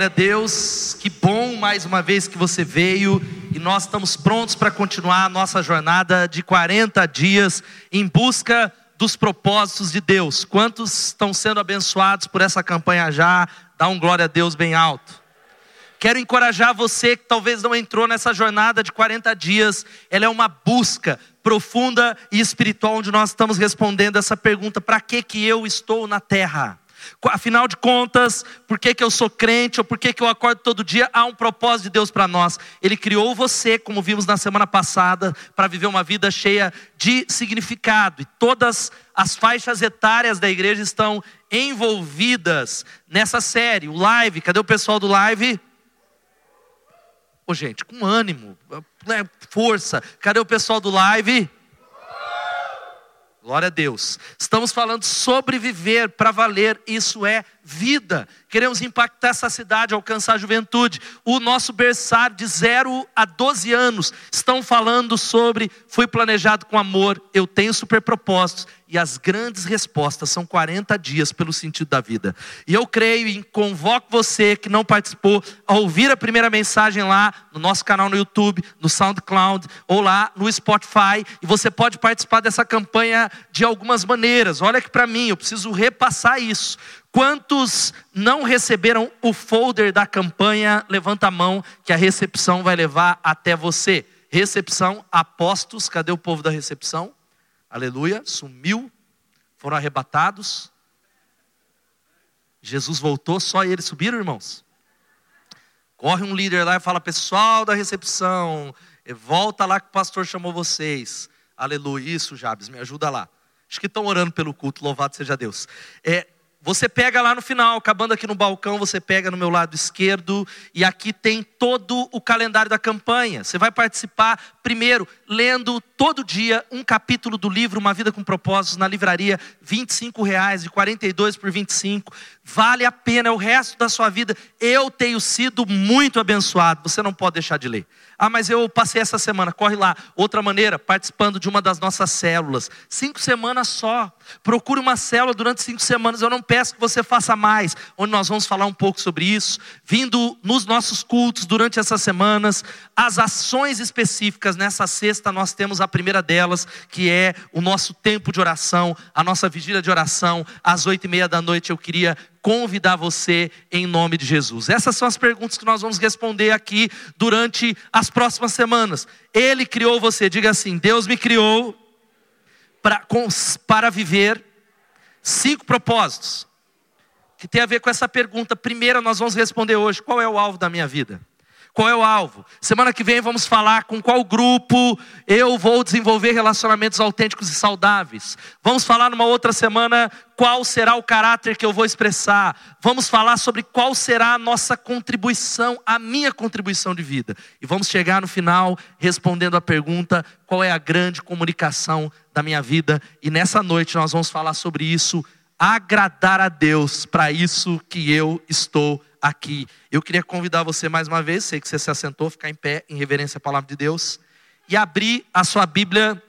Glória a Deus, que bom mais uma vez que você veio e nós estamos prontos para continuar a nossa jornada de 40 dias em busca dos propósitos de Deus. Quantos estão sendo abençoados por essa campanha já? Dá um glória a Deus bem alto. Quero encorajar você que talvez não entrou nessa jornada de 40 dias. Ela é uma busca profunda e espiritual onde nós estamos respondendo essa pergunta: para que que eu estou na terra? Afinal de contas, por que, que eu sou crente ou por que, que eu acordo todo dia? Há um propósito de Deus para nós. Ele criou você, como vimos na semana passada, para viver uma vida cheia de significado. E todas as faixas etárias da igreja estão envolvidas nessa série. O live, cadê o pessoal do live? Ô, gente, com ânimo, né, força. Cadê o pessoal do live? Glória a Deus. Estamos falando sobre viver para valer, isso é vida. Queremos impactar essa cidade, alcançar a juventude. O nosso berçário de 0 a 12 anos estão falando sobre fui planejado com amor, eu tenho super propósitos e as grandes respostas são 40 dias pelo sentido da vida. E eu creio e convoco você que não participou a ouvir a primeira mensagem lá no nosso canal no YouTube, no SoundCloud ou lá no Spotify, e você pode participar dessa campanha de algumas maneiras. Olha aqui para mim, eu preciso repassar isso. Quantos não receberam o folder da campanha? Levanta a mão que a recepção vai levar até você. Recepção, apostos, cadê o povo da recepção? aleluia, sumiu, foram arrebatados. Jesus voltou, só eles subiram, irmãos. Corre um líder lá e fala: Pessoal da recepção, eh, volta lá que o pastor chamou vocês. Aleluia. Isso, Jabes, me ajuda lá. Acho que estão orando pelo culto, louvado seja Deus. É, você pega lá no final, acabando aqui no balcão, você pega no meu lado esquerdo, e aqui tem todo o calendário da campanha. Você vai participar, primeiro, lendo todo dia um capítulo do livro Uma Vida com Propósitos na livraria, R$ reais, de 42 por 25. Vale a pena, é o resto da sua vida. Eu tenho sido muito abençoado, você não pode deixar de ler. Ah, mas eu passei essa semana, corre lá. Outra maneira, participando de uma das nossas células. Cinco semanas só. Procure uma célula durante cinco semanas. Eu não peço que você faça mais, onde nós vamos falar um pouco sobre isso. Vindo nos nossos cultos durante essas semanas, as ações específicas. Nessa sexta, nós temos a primeira delas, que é o nosso tempo de oração, a nossa vigília de oração. Às oito e meia da noite, eu queria convidar você em nome de Jesus? Essas são as perguntas que nós vamos responder aqui durante as próximas semanas. Ele criou você, diga assim: Deus me criou para, para viver cinco propósitos. Que tem a ver com essa pergunta. Primeira, nós vamos responder hoje: qual é o alvo da minha vida? Qual é o alvo? Semana que vem vamos falar com qual grupo eu vou desenvolver relacionamentos autênticos e saudáveis. Vamos falar numa outra semana qual será o caráter que eu vou expressar. Vamos falar sobre qual será a nossa contribuição, a minha contribuição de vida. E vamos chegar no final respondendo a pergunta: qual é a grande comunicação da minha vida? E nessa noite nós vamos falar sobre isso, agradar a Deus, para isso que eu estou aqui. Eu queria convidar você mais uma vez, sei que você se assentou, ficar em pé em reverência à palavra de Deus e abrir a sua Bíblia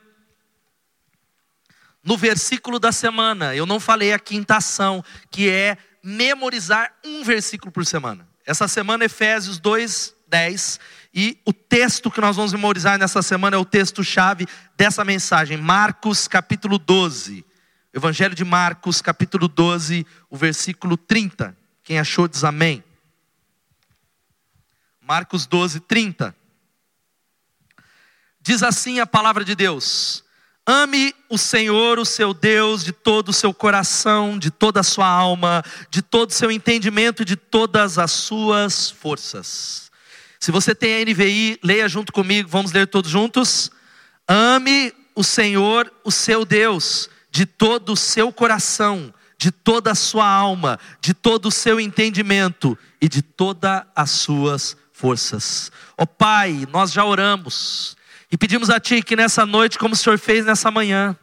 no versículo da semana. Eu não falei a quinta ação, que é memorizar um versículo por semana. Essa semana Efésios 2, 10. E o texto que nós vamos memorizar nessa semana é o texto-chave dessa mensagem, Marcos capítulo 12. Evangelho de Marcos, capítulo 12, o versículo 30. Quem achou diz amém. Marcos 12, 30. Diz assim a palavra de Deus: Ame o Senhor, o seu Deus, de todo o seu coração, de toda a sua alma, de todo o seu entendimento, de todas as suas forças. Se você tem a NVI, leia junto comigo, vamos ler todos juntos. Ame o Senhor, o seu Deus, de todo o seu coração, de toda a sua alma, de todo o seu entendimento e de todas as suas forças. Ó oh, Pai, nós já oramos e pedimos a Ti que nessa noite, como o Senhor fez nessa manhã,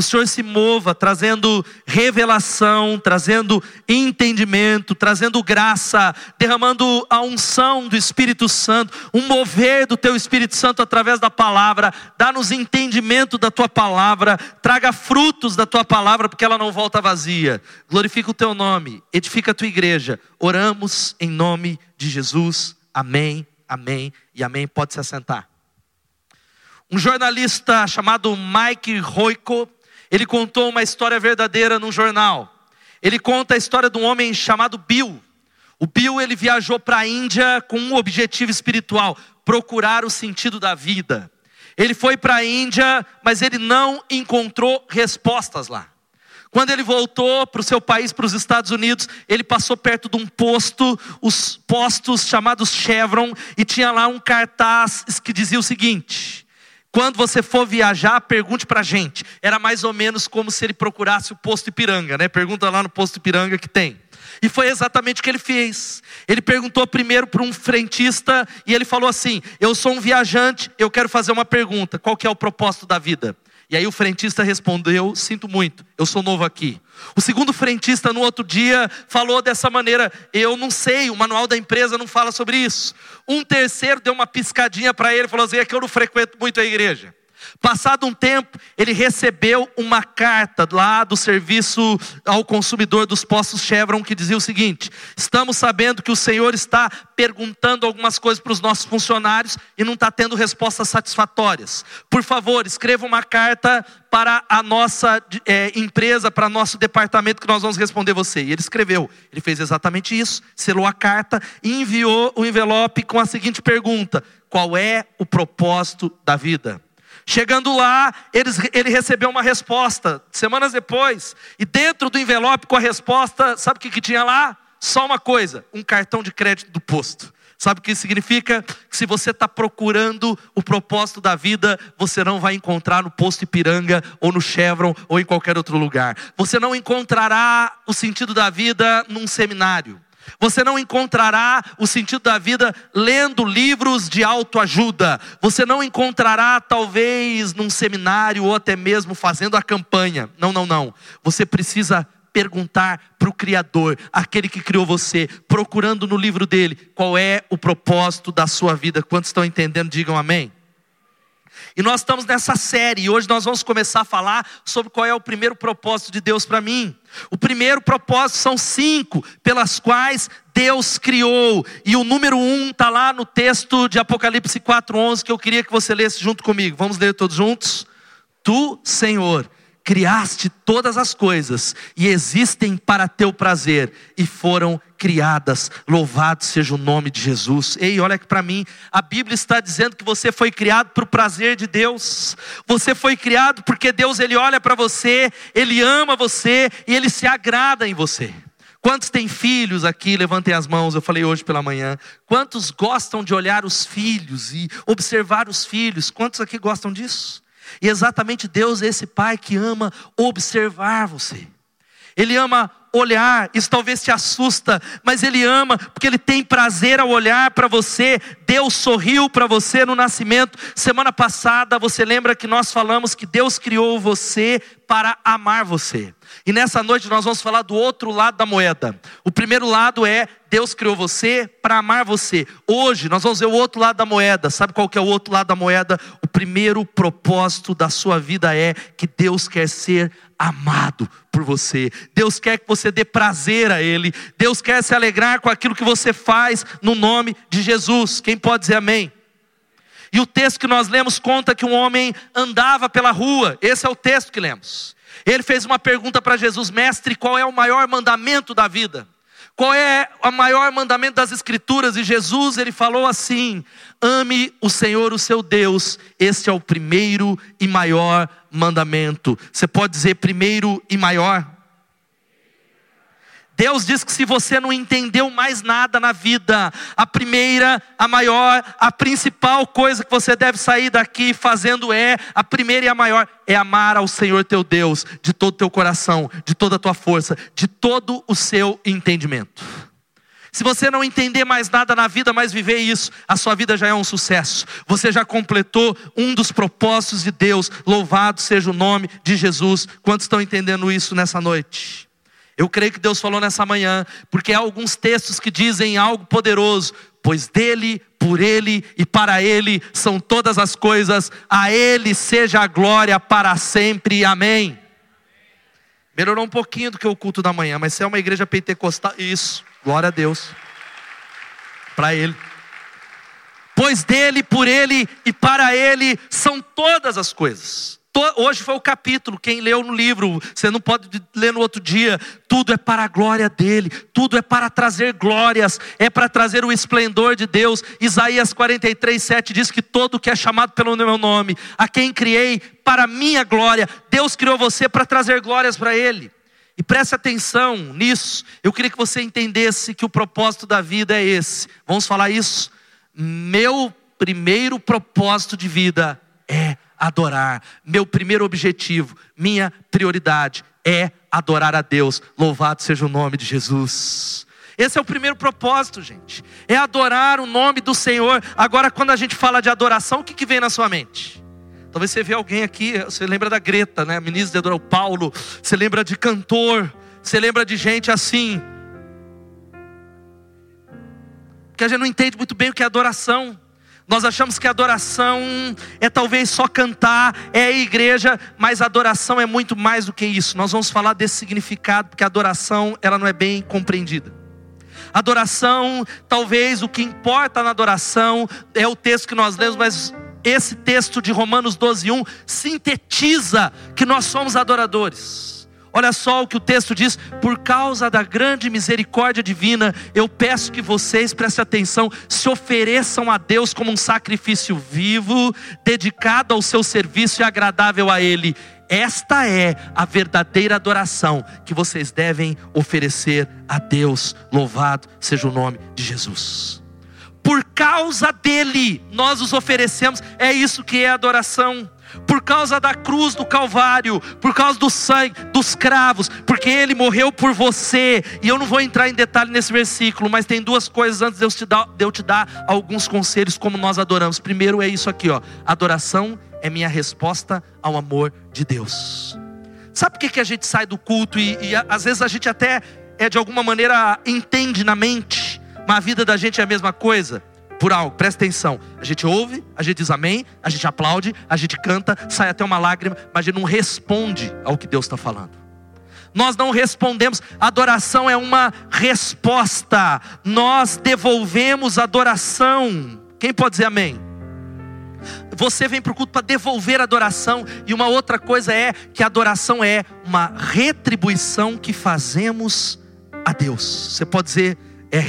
o Senhor se mova, trazendo revelação, trazendo entendimento, trazendo graça, derramando a unção do Espírito Santo, um mover do Teu Espírito Santo através da palavra, dá-nos entendimento da Tua palavra, traga frutos da Tua palavra, porque ela não volta vazia. Glorifica o Teu nome, edifica a Tua igreja. Oramos em nome de Jesus. Amém, amém e amém. Pode se assentar. Um jornalista chamado Mike Roico, ele contou uma história verdadeira num jornal. Ele conta a história de um homem chamado Bill. O Bill ele viajou para a Índia com um objetivo espiritual, procurar o sentido da vida. Ele foi para a Índia, mas ele não encontrou respostas lá. Quando ele voltou para o seu país, para os Estados Unidos, ele passou perto de um posto, os postos chamados Chevron, e tinha lá um cartaz que dizia o seguinte: quando você for viajar, pergunte para a gente. Era mais ou menos como se ele procurasse o posto Ipiranga, né? Pergunta lá no posto Ipiranga que tem. E foi exatamente o que ele fez. Ele perguntou primeiro para um frentista e ele falou assim: Eu sou um viajante, eu quero fazer uma pergunta. Qual que é o propósito da vida? E aí o frentista respondeu: Sinto muito, eu sou novo aqui. O segundo frentista, no outro dia, falou dessa maneira: Eu não sei, o manual da empresa não fala sobre isso. Um terceiro deu uma piscadinha para ele e falou assim: É que eu não frequento muito a igreja. Passado um tempo, ele recebeu uma carta lá do serviço ao consumidor dos postos Chevron que dizia o seguinte: Estamos sabendo que o Senhor está perguntando algumas coisas para os nossos funcionários e não está tendo respostas satisfatórias. Por favor, escreva uma carta para a nossa é, empresa, para nosso departamento, que nós vamos responder você. E ele escreveu. Ele fez exatamente isso, selou a carta e enviou o envelope com a seguinte pergunta: Qual é o propósito da vida? Chegando lá, ele recebeu uma resposta, semanas depois, e dentro do envelope com a resposta, sabe o que, que tinha lá? Só uma coisa: um cartão de crédito do posto. Sabe o que significa? Que se você está procurando o propósito da vida, você não vai encontrar no posto Ipiranga, ou no Chevron, ou em qualquer outro lugar. Você não encontrará o sentido da vida num seminário. Você não encontrará o sentido da vida lendo livros de autoajuda. Você não encontrará, talvez, num seminário ou até mesmo fazendo a campanha. Não, não, não. Você precisa perguntar para o Criador, aquele que criou você, procurando no livro dele qual é o propósito da sua vida. Quantos estão entendendo? Digam amém. E nós estamos nessa série, e hoje nós vamos começar a falar sobre qual é o primeiro propósito de Deus para mim. O primeiro propósito são cinco, pelas quais Deus criou, e o número um está lá no texto de Apocalipse 4,11, que eu queria que você lesse junto comigo. Vamos ler todos juntos? Tu, Senhor, criaste todas as coisas e existem para teu prazer e foram criadas. Louvado seja o nome de Jesus. Ei, olha aqui para mim, a Bíblia está dizendo que você foi criado para o prazer de Deus. Você foi criado porque Deus ele olha para você, ele ama você e ele se agrada em você. Quantos têm filhos aqui? Levantem as mãos, eu falei hoje pela manhã. Quantos gostam de olhar os filhos e observar os filhos? Quantos aqui gostam disso? E exatamente Deus é esse Pai que ama observar você. Ele ama olhar, isso talvez te assusta, mas Ele ama, porque Ele tem prazer ao olhar para você. Deus sorriu para você no nascimento. Semana passada, você lembra que nós falamos que Deus criou você para amar você. E nessa noite nós vamos falar do outro lado da moeda. O primeiro lado é Deus criou você para amar você. Hoje nós vamos ver o outro lado da moeda. Sabe qual que é o outro lado da moeda? Primeiro propósito da sua vida é que Deus quer ser amado por você. Deus quer que você dê prazer a Ele. Deus quer se alegrar com aquilo que você faz no nome de Jesus. Quem pode dizer amém? E o texto que nós lemos conta que um homem andava pela rua. Esse é o texto que lemos. Ele fez uma pergunta para Jesus: Mestre, qual é o maior mandamento da vida? Qual é o maior mandamento das Escrituras? E Jesus, ele falou assim: ame o Senhor, o seu Deus. Este é o primeiro e maior mandamento. Você pode dizer primeiro e maior? Deus diz que se você não entendeu mais nada na vida, a primeira, a maior, a principal coisa que você deve sair daqui fazendo é, a primeira e a maior, é amar ao Senhor teu Deus de todo o teu coração, de toda a tua força, de todo o seu entendimento. Se você não entender mais nada na vida, mas viver isso, a sua vida já é um sucesso. Você já completou um dos propósitos de Deus. Louvado seja o nome de Jesus. Quantos estão entendendo isso nessa noite? Eu creio que Deus falou nessa manhã, porque há alguns textos que dizem algo poderoso. Pois dele, por ele e para ele são todas as coisas, a ele seja a glória para sempre. Amém. Melhorou um pouquinho do que o culto da manhã, mas se é uma igreja pentecostal, isso. Glória a Deus. Para Ele. Pois dele, por Ele e para Ele são todas as coisas. Hoje foi o capítulo, quem leu no livro, você não pode ler no outro dia. Tudo é para a glória dele, tudo é para trazer glórias, é para trazer o esplendor de Deus. Isaías 43, 7 diz que todo que é chamado pelo meu nome, a quem criei para minha glória, Deus criou você para trazer glórias para Ele. E preste atenção nisso. Eu queria que você entendesse que o propósito da vida é esse. Vamos falar isso? Meu primeiro propósito de vida é adorar. Meu primeiro objetivo, minha prioridade é adorar a Deus. Louvado seja o nome de Jesus. Esse é o primeiro propósito, gente. É adorar o nome do Senhor. Agora, quando a gente fala de adoração, o que, que vem na sua mente? Talvez você vê alguém aqui, você lembra da Greta, né? Ministro de adoração, Paulo. Você lembra de cantor. Você lembra de gente assim. Porque a gente não entende muito bem o que é adoração. Nós achamos que adoração é talvez só cantar, é a igreja, mas adoração é muito mais do que isso. Nós vamos falar desse significado, porque a adoração ela não é bem compreendida. Adoração, talvez o que importa na adoração é o texto que nós lemos, mas esse texto de Romanos 12:1 sintetiza que nós somos adoradores. Olha só o que o texto diz: por causa da grande misericórdia divina, eu peço que vocês, prestem atenção, se ofereçam a Deus como um sacrifício vivo, dedicado ao seu serviço e agradável a Ele. Esta é a verdadeira adoração que vocês devem oferecer a Deus. Louvado seja o nome de Jesus por causa dele nós os oferecemos. É isso que é adoração. Por causa da cruz do Calvário, por causa do sangue dos cravos, porque ele morreu por você. E eu não vou entrar em detalhe nesse versículo, mas tem duas coisas antes de eu te dar, de eu te dar alguns conselhos como nós adoramos. Primeiro é isso aqui, ó. Adoração é minha resposta ao amor de Deus. Sabe por que, que a gente sai do culto e, e às vezes a gente até é de alguma maneira entende na mente mas a vida da gente é a mesma coisa por algo, presta atenção. A gente ouve, a gente diz amém, a gente aplaude, a gente canta, sai até uma lágrima, mas a gente não responde ao que Deus está falando. Nós não respondemos, adoração é uma resposta, nós devolvemos adoração. Quem pode dizer amém? Você vem para o culto para devolver adoração, e uma outra coisa é que adoração é uma retribuição que fazemos a Deus. Você pode dizer é,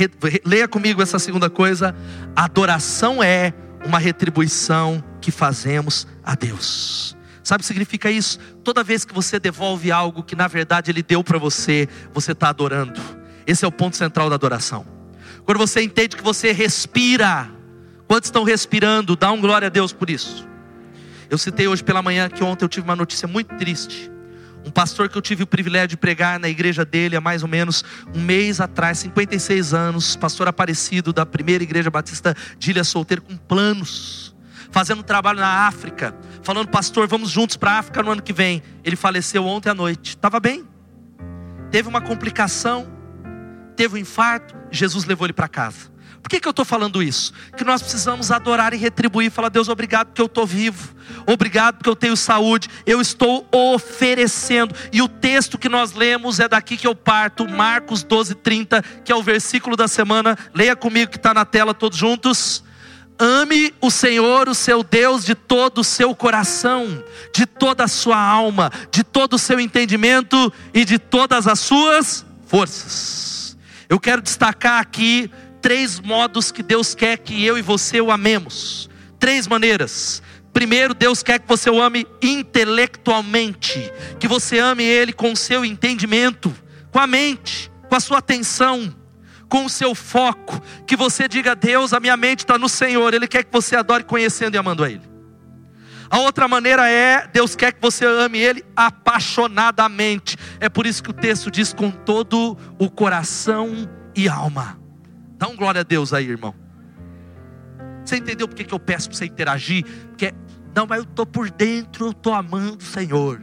leia comigo essa segunda coisa. Adoração é uma retribuição que fazemos a Deus. Sabe o que significa isso? Toda vez que você devolve algo que na verdade Ele deu para você, você está adorando. Esse é o ponto central da adoração. Quando você entende que você respira, quantos estão respirando? Dá um glória a Deus por isso. Eu citei hoje pela manhã que ontem eu tive uma notícia muito triste. Um pastor que eu tive o privilégio de pregar na igreja dele há mais ou menos um mês atrás, 56 anos, pastor aparecido da primeira igreja batista de Ilha Solteiro, com planos, fazendo trabalho na África, falando, pastor, vamos juntos para a África no ano que vem. Ele faleceu ontem à noite, estava bem, teve uma complicação, teve um infarto, Jesus levou ele para casa. Por que, que eu estou falando isso? Que nós precisamos adorar e retribuir. Falar, Deus, obrigado porque eu estou vivo. Obrigado porque eu tenho saúde. Eu estou oferecendo. E o texto que nós lemos é daqui que eu parto, Marcos 12, 30, que é o versículo da semana. Leia comigo que está na tela todos juntos. Ame o Senhor, o seu Deus, de todo o seu coração, de toda a sua alma, de todo o seu entendimento e de todas as suas forças. Eu quero destacar aqui três modos que Deus quer que eu e você o amemos. Três maneiras. Primeiro, Deus quer que você o ame intelectualmente, que você ame Ele com o seu entendimento, com a mente, com a sua atenção, com o seu foco. Que você diga: Deus, a minha mente está no Senhor. Ele quer que você adore conhecendo e amando a Ele. A outra maneira é: Deus quer que você ame Ele apaixonadamente. É por isso que o texto diz: com todo o coração e alma Dá um glória a Deus aí, irmão. Você entendeu por que eu peço para você interagir? Porque, não, mas eu estou por dentro, eu estou amando o Senhor.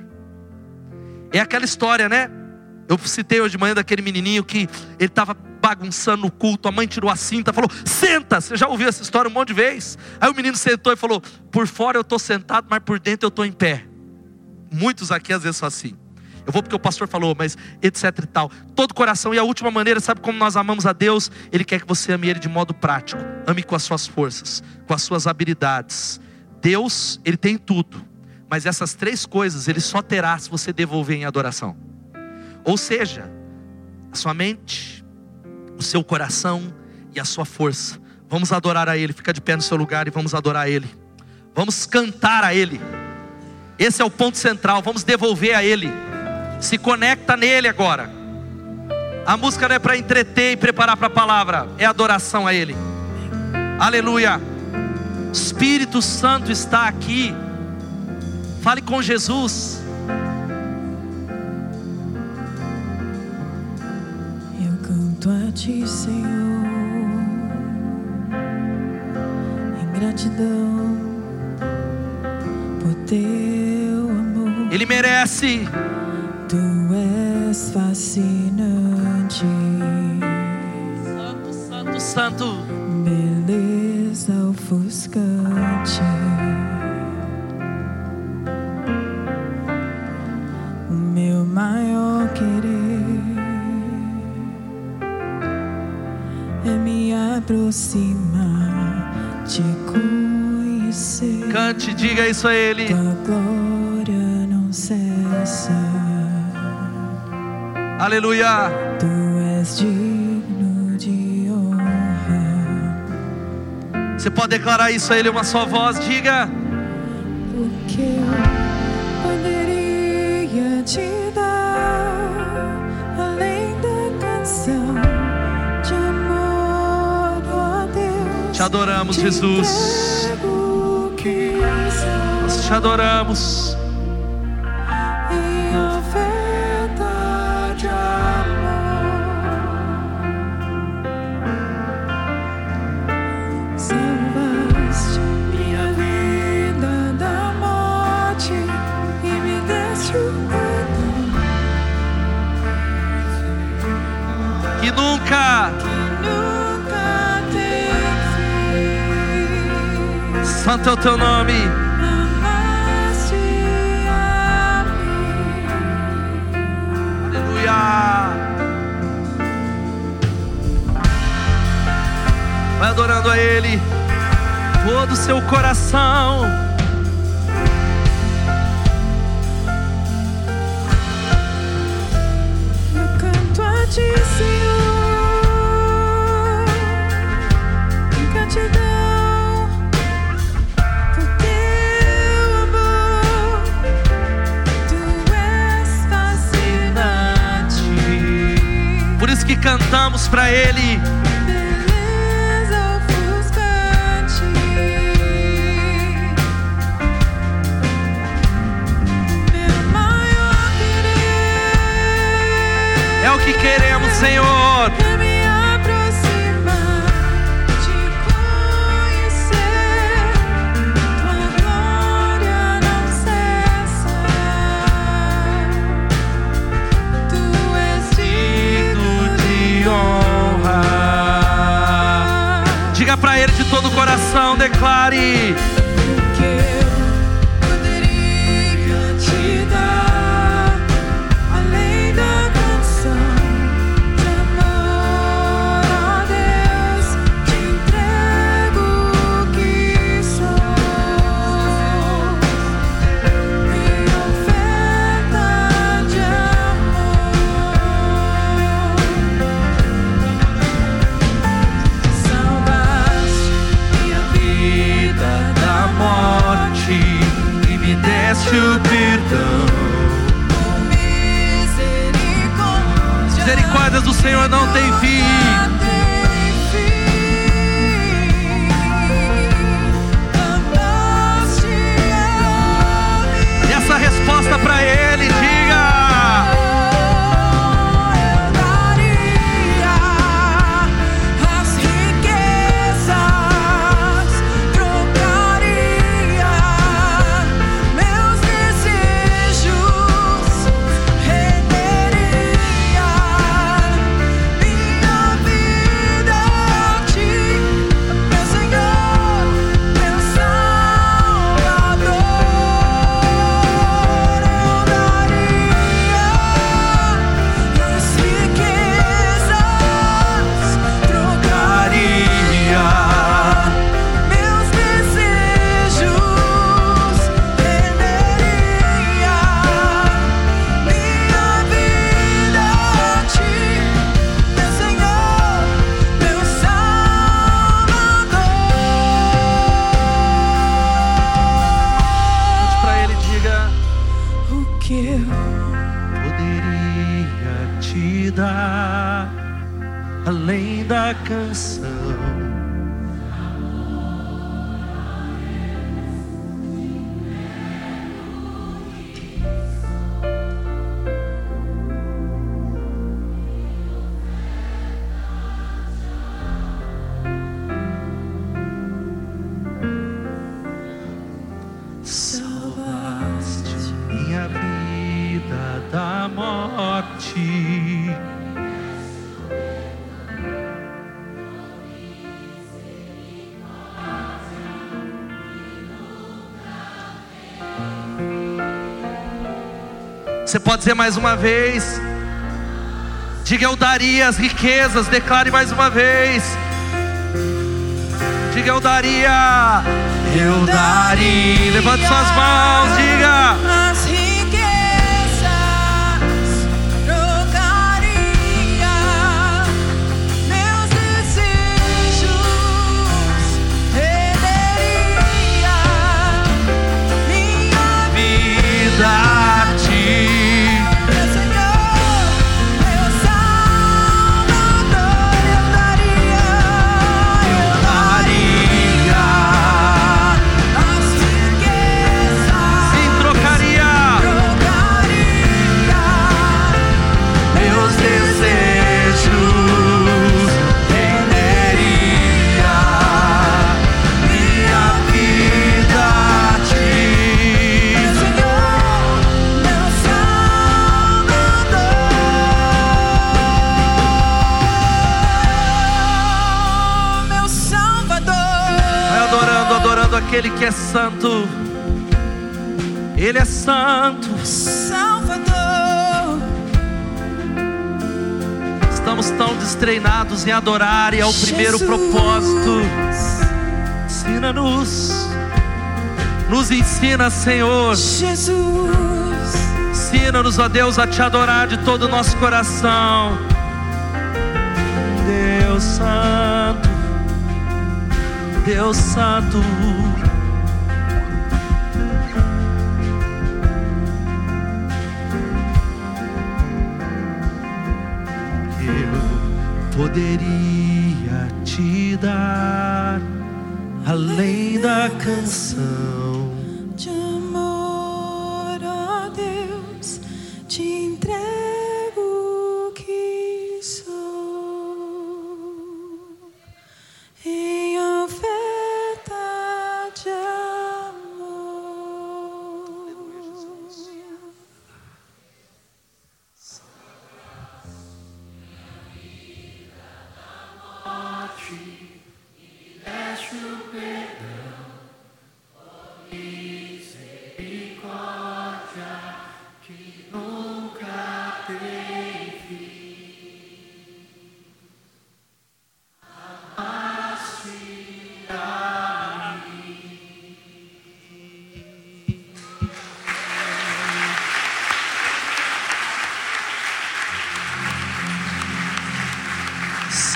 É aquela história, né? Eu citei hoje de manhã daquele menininho que ele estava bagunçando no culto, a mãe tirou a cinta, falou: Senta! Você já ouviu essa história um monte de vezes? Aí o menino sentou e falou: Por fora eu estou sentado, mas por dentro eu estou em pé. Muitos aqui às vezes são assim. Eu vou porque o pastor falou, mas etc e tal. Todo coração. E a última maneira, sabe como nós amamos a Deus? Ele quer que você ame Ele de modo prático. Ame com as suas forças, com as suas habilidades. Deus, Ele tem tudo. Mas essas três coisas Ele só terá se você devolver em adoração. Ou seja, a sua mente, o seu coração e a sua força. Vamos adorar a Ele. Fica de pé no seu lugar e vamos adorar a Ele. Vamos cantar a Ele. Esse é o ponto central. Vamos devolver a Ele. Se conecta nele agora. A música não é para entreter e preparar para a palavra, é adoração a Ele. Aleluia. Espírito Santo está aqui. Fale com Jesus. Eu canto a Ti, Senhor, em gratidão por Teu amor. Ele merece. Tu és fascinante, Santo, santo, santo. beleza ofuscante. O meu maior querer é me aproximar, te conhecer. Cante, diga isso a Ele. Tua glória não cessa. Aleluia. Tu és digno de honra, Você pode declarar isso a Ele uma só voz. Diga. o que eu poderia te dar além da canção de amor, ó Deus. Te adoramos, Te Jesus. Nós te adoramos. Santo é o teu nome. Aleluia. Vai adorando a Ele. Todo o seu coração. Eu canto a ti, Senhor, que cantamos para Ele. É o que queremos, Senhor. Coração. Declare. Você pode dizer mais uma vez. Diga eu daria as riquezas, declare mais uma vez. Diga eu daria. Eu daria. Levante suas mãos, diga. Aquele que é santo. Ele é santo. Salvador, Estamos tão destreinados em adorar e é o primeiro Jesus. propósito. Ensina-nos. Nos ensina, Senhor. Jesus, Ensina-nos, ó Deus, a te adorar de todo o nosso coração. Deus Santo, Deus Santo. Eu poderia te dar além da canção.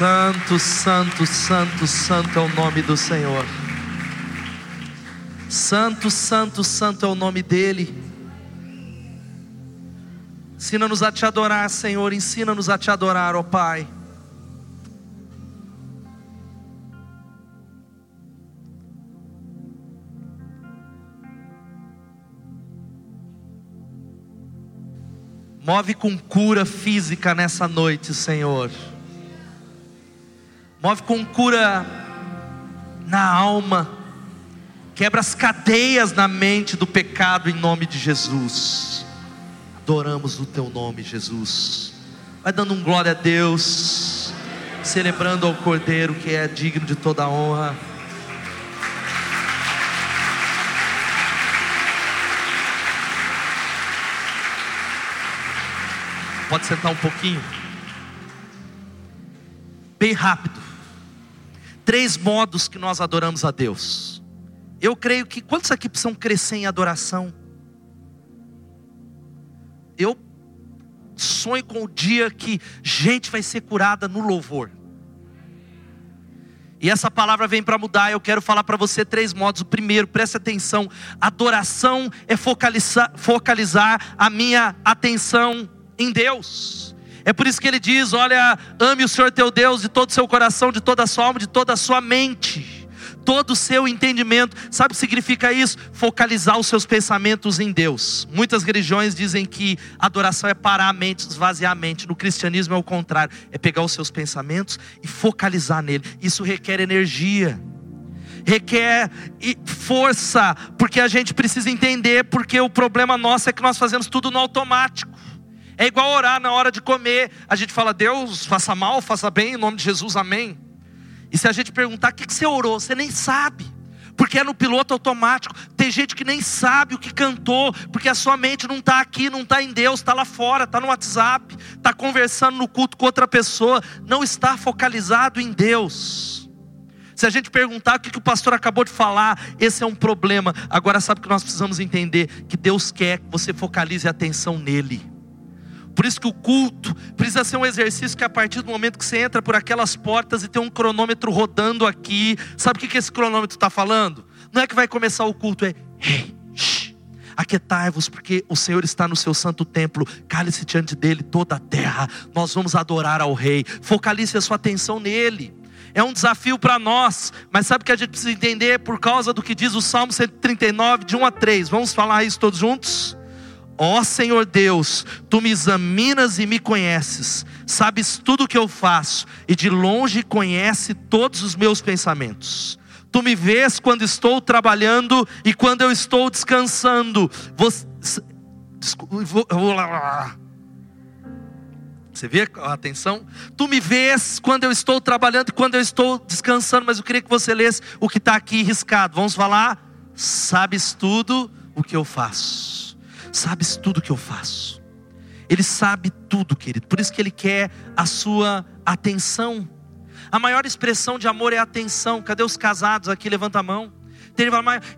Santo, santo, santo, santo é o nome do Senhor. Santo, santo, santo é o nome dEle. Ensina-nos a te adorar, Senhor. Ensina-nos a te adorar, ó Pai. Move com cura física nessa noite, Senhor. Move com cura na alma. Quebra as cadeias na mente do pecado em nome de Jesus. Adoramos o teu nome, Jesus. Vai dando um glória a Deus. Celebrando ao Cordeiro que é digno de toda honra. Pode sentar um pouquinho. Bem rápido. Três modos que nós adoramos a Deus. Eu creio que quantos aqui precisam crescer em adoração? Eu sonho com o dia que gente vai ser curada no louvor. E essa palavra vem para mudar. Eu quero falar para você três modos. O primeiro, preste atenção: adoração é focalizar, focalizar a minha atenção em Deus. É por isso que ele diz: olha, ame o Senhor teu Deus de todo o seu coração, de toda a sua alma, de toda a sua mente todo o seu entendimento. Sabe o que significa isso? Focalizar os seus pensamentos em Deus. Muitas religiões dizem que adoração é parar a mente, esvaziar a mente. No cristianismo é o contrário, é pegar os seus pensamentos e focalizar nele. Isso requer energia requer força, porque a gente precisa entender, porque o problema nosso é que nós fazemos tudo no automático. É igual orar na hora de comer, a gente fala, Deus, faça mal, faça bem, em nome de Jesus, amém. E se a gente perguntar, o que, você orou? Você nem sabe porque é no piloto automático. Tem gente que nem sabe o que cantou, porque a sua mente não está aqui, não está em Deus, está lá fora, está no WhatsApp, está conversando no culto com outra pessoa, não está focalizado em Deus. Se a gente perguntar o que, que o pastor acabou de falar, esse é um problema. Agora, sabe que nós precisamos entender? Que Deus quer que você focalize a atenção nele. Por isso que o culto precisa ser um exercício que a partir do momento que você entra por aquelas portas e tem um cronômetro rodando aqui, sabe o que, que esse cronômetro está falando? Não é que vai começar o culto, é hey, aquietai-vos, porque o Senhor está no seu santo templo, cale-se diante dele toda a terra, nós vamos adorar ao Rei, focalize a sua atenção nele é um desafio para nós, mas sabe o que a gente precisa entender por causa do que diz o Salmo 139, de 1 a 3. Vamos falar isso todos juntos? Ó oh, Senhor Deus, tu me examinas e me conheces, sabes tudo o que eu faço, e de longe conhece todos os meus pensamentos. Tu me vês quando estou trabalhando e quando eu estou descansando. Você, você vê a atenção? Tu me vês quando eu estou trabalhando e quando eu estou descansando, mas eu queria que você lesse o que está aqui riscado. Vamos falar? Sabes tudo o que eu faço. Sabes tudo que eu faço. Ele sabe tudo, querido. Por isso que ele quer a sua atenção. A maior expressão de amor é atenção. Cadê os casados aqui? Levanta a mão.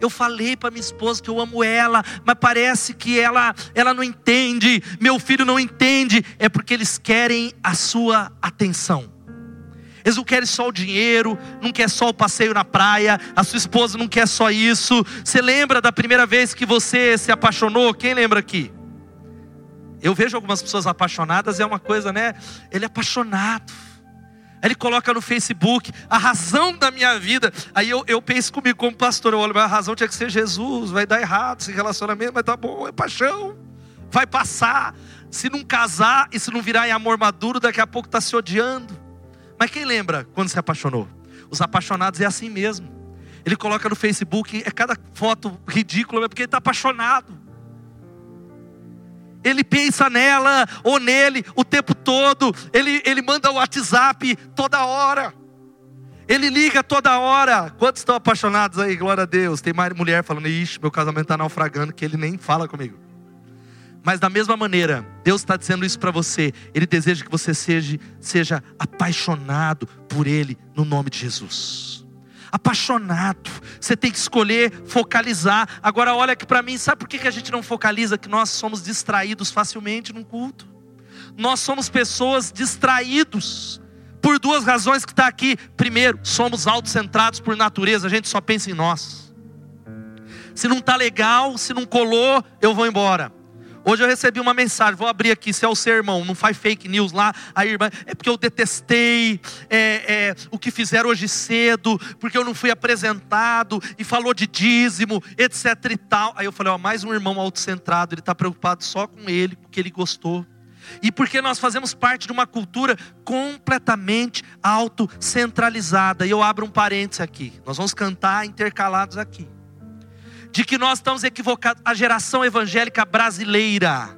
Eu falei para minha esposa que eu amo ela, mas parece que ela, ela não entende, meu filho não entende. É porque eles querem a sua atenção. Eles não querem só o dinheiro, não quer só o passeio na praia, a sua esposa não quer só isso. Você lembra da primeira vez que você se apaixonou? Quem lembra aqui? Eu vejo algumas pessoas apaixonadas, é uma coisa, né? Ele é apaixonado ele coloca no Facebook a razão da minha vida. Aí eu, eu penso comigo, como pastor, eu olho, a razão tinha que ser Jesus, vai dar errado esse relacionamento, mas tá bom, é paixão, vai passar. Se não casar e se não virar em amor maduro, daqui a pouco está se odiando. Mas quem lembra quando se apaixonou? Os apaixonados é assim mesmo. Ele coloca no Facebook, é cada foto ridícula, porque ele está apaixonado ele pensa nela ou nele o tempo todo, ele, ele manda o WhatsApp toda hora, ele liga toda hora. Quantos estão apaixonados aí? Glória a Deus. Tem mais mulher falando, ixi, meu casamento está naufragando, que ele nem fala comigo. Mas da mesma maneira, Deus está dizendo isso para você. Ele deseja que você seja, seja apaixonado por Ele no nome de Jesus apaixonado. Você tem que escolher focalizar. Agora, olha aqui para mim, sabe por que a gente não focaliza? Que nós somos distraídos facilmente num culto. Nós somos pessoas distraídos por duas razões que está aqui. Primeiro, somos autocentrados por natureza, a gente só pensa em nós. Se não está legal, se não colou, eu vou embora. Hoje eu recebi uma mensagem, vou abrir aqui, se é o seu irmão, não faz fake news lá, a irmã, é porque eu detestei é, é, o que fizeram hoje cedo, porque eu não fui apresentado, e falou de dízimo, etc e tal. Aí eu falei, ó, mais um irmão autocentrado, ele está preocupado só com ele, porque ele gostou. E porque nós fazemos parte de uma cultura completamente autocentralizada. E eu abro um parênteses aqui. Nós vamos cantar intercalados aqui de que nós estamos equivocados. A geração evangélica brasileira,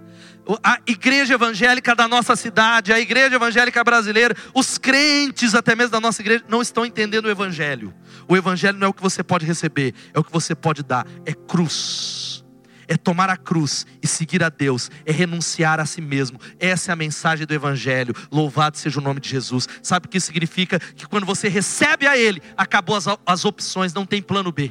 a igreja evangélica da nossa cidade, a igreja evangélica brasileira, os crentes até mesmo da nossa igreja, não estão entendendo o evangelho. O evangelho não é o que você pode receber, é o que você pode dar, é cruz. É tomar a cruz e seguir a Deus, é renunciar a si mesmo. Essa é a mensagem do Evangelho. Louvado seja o nome de Jesus. Sabe o que significa? Que quando você recebe a Ele, acabou as, as opções, não tem plano B.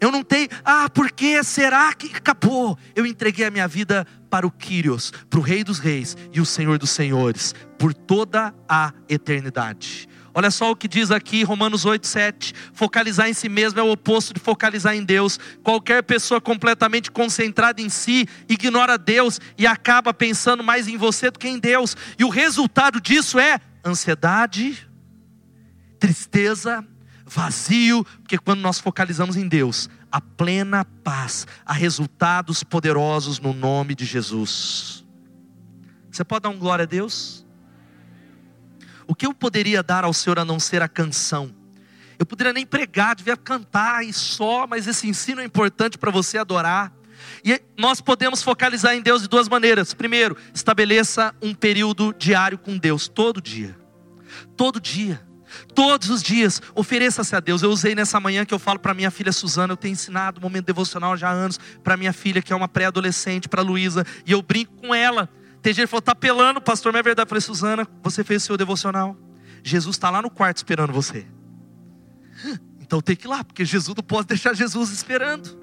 Eu não tenho, ah, por que será que acabou? Eu entreguei a minha vida para o Quírios, para o Rei dos Reis e o Senhor dos Senhores, por toda a eternidade. Olha só o que diz aqui Romanos 8, 7. Focalizar em si mesmo é o oposto de focalizar em Deus. Qualquer pessoa completamente concentrada em si ignora Deus e acaba pensando mais em você do que em Deus. E o resultado disso é ansiedade, tristeza, vazio, porque quando nós focalizamos em Deus, a plena paz, há resultados poderosos no nome de Jesus. Você pode dar um glória a Deus? O que eu poderia dar ao Senhor a não ser a canção? Eu poderia nem pregar, devia cantar e só, mas esse ensino é importante para você adorar. E nós podemos focalizar em Deus de duas maneiras. Primeiro, estabeleça um período diário com Deus, todo dia. Todo dia. Todos os dias, ofereça-se a Deus. Eu usei nessa manhã que eu falo para minha filha Suzana, eu tenho ensinado um momento devocional já há anos para minha filha, que é uma pré-adolescente, para Luísa, e eu brinco com ela. Tem gente que falou, tá pelando, pastor, não é verdade. Eu falei, Suzana, você fez o seu devocional. Jesus está lá no quarto esperando você. Então tem que ir lá, porque Jesus não pode deixar Jesus esperando.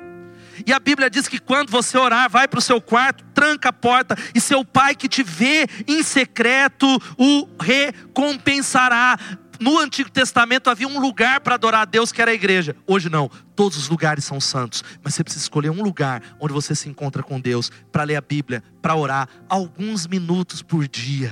E a Bíblia diz que quando você orar, vai para o seu quarto, tranca a porta, e seu pai que te vê em secreto o recompensará. No Antigo Testamento havia um lugar para adorar a Deus que era a igreja. Hoje não, todos os lugares são santos, mas você precisa escolher um lugar onde você se encontra com Deus para ler a Bíblia, para orar alguns minutos por dia.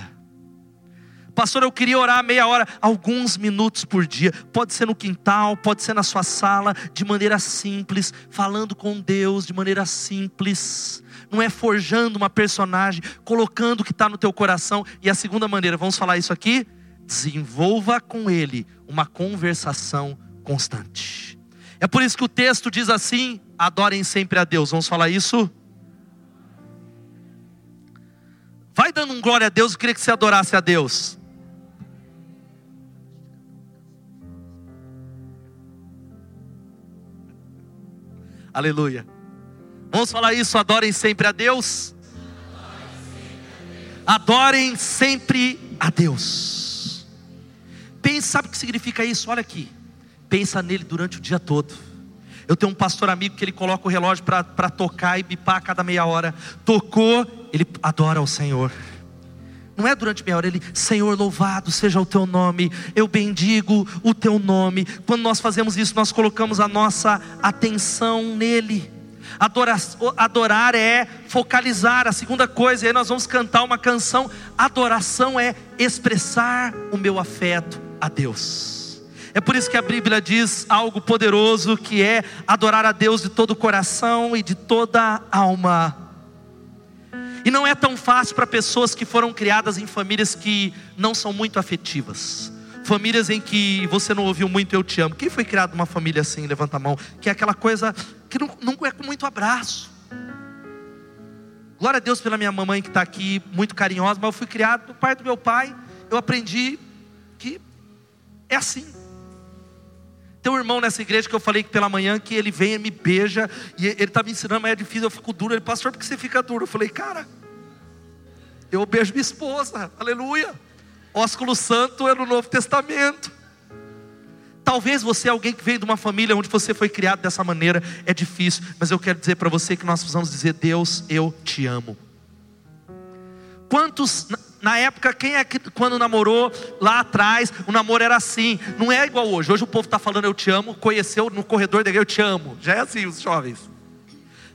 Pastor, eu queria orar meia hora, alguns minutos por dia. Pode ser no quintal, pode ser na sua sala, de maneira simples, falando com Deus de maneira simples. Não é forjando uma personagem, colocando o que está no teu coração. E a segunda maneira, vamos falar isso aqui? Desenvolva com ele uma conversação constante. É por isso que o texto diz assim: adorem sempre a Deus. Vamos falar isso? Vai dando um glória a Deus, eu queria que você adorasse a Deus. Aleluia. Vamos falar isso, adorem sempre a Deus. Adorem sempre a Deus. Pense, sabe o que significa isso? Olha aqui. Pensa nele durante o dia todo. Eu tenho um pastor amigo que ele coloca o relógio para tocar e bipar a cada meia hora. Tocou, ele adora o Senhor. Não é durante meia hora, ele, Senhor, louvado seja o teu nome, eu bendigo o teu nome. Quando nós fazemos isso, nós colocamos a nossa atenção nele. Adorar, adorar é focalizar. A segunda coisa, aí nós vamos cantar uma canção. Adoração é expressar o meu afeto a Deus. É por isso que a Bíblia diz algo poderoso que é adorar a Deus de todo o coração e de toda a alma. E não é tão fácil para pessoas que foram criadas em famílias que não são muito afetivas. Famílias em que você não ouviu muito eu te amo. Quem foi criado numa família assim? Levanta a mão. Que é aquela coisa que não, não é com muito abraço. Glória a Deus pela minha mamãe que está aqui, muito carinhosa, mas eu fui criado no pai do meu pai. Eu aprendi que é assim. Tem um irmão nessa igreja que eu falei que pela manhã que ele vem e me beija, e ele está me ensinando, mas é difícil, eu fico duro. Ele, pastor, por que você fica duro? Eu falei, cara, eu beijo minha esposa, aleluia. Ósculo santo é no Novo Testamento. Talvez você é alguém que veio de uma família onde você foi criado dessa maneira, é difícil, mas eu quero dizer para você que nós precisamos dizer: Deus, eu te amo. Quantos na época, quem é que quando namorou lá atrás, o namoro era assim, não é igual hoje. Hoje o povo está falando eu te amo, conheceu no corredor igreja, eu te amo. Já é assim os jovens.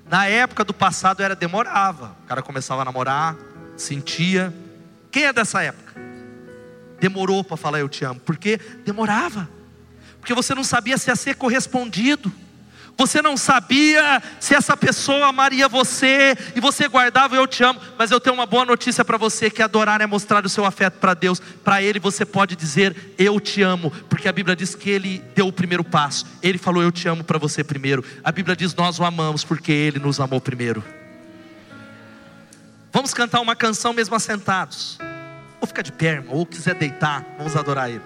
Na época do passado era demorava. O cara começava a namorar, sentia. Quem é dessa época? Demorou para falar eu te amo, porque demorava. Porque você não sabia se ia ser correspondido. Você não sabia se essa pessoa amaria você e você guardava eu te amo, mas eu tenho uma boa notícia para você que adorar é mostrar o seu afeto para Deus. Para ele você pode dizer eu te amo, porque a Bíblia diz que ele deu o primeiro passo. Ele falou eu te amo para você primeiro. A Bíblia diz nós o amamos porque ele nos amou primeiro. Vamos cantar uma canção mesmo assentados. Ou ficar de irmão, ou quiser deitar, vamos adorar ele.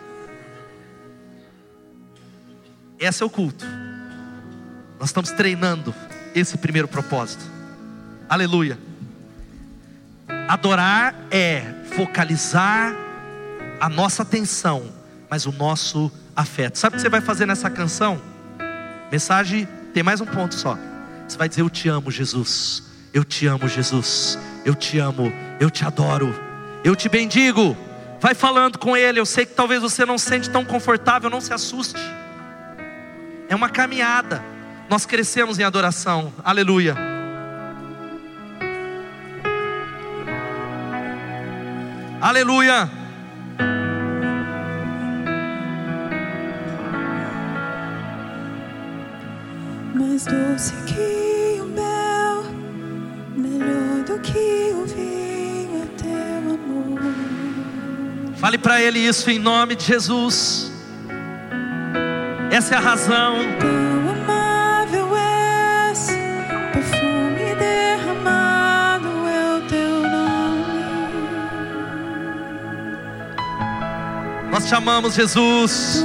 Esse é o culto. Nós estamos treinando esse primeiro propósito. Aleluia. Adorar é focalizar a nossa atenção, mas o nosso afeto. Sabe o que você vai fazer nessa canção? Mensagem tem mais um ponto só. Você vai dizer: Eu te amo, Jesus. Eu te amo, Jesus. Eu te amo. Eu te adoro. Eu te bendigo. Vai falando com Ele. Eu sei que talvez você não se sente tão confortável, não se assuste. É uma caminhada. Nós crescemos em adoração. Aleluia. Aleluia. Mais doce que o mel, melhor do que o vinho é teu amor. Fale para Ele isso em nome de Jesus. Essa é a razão. Amamos, Jesus.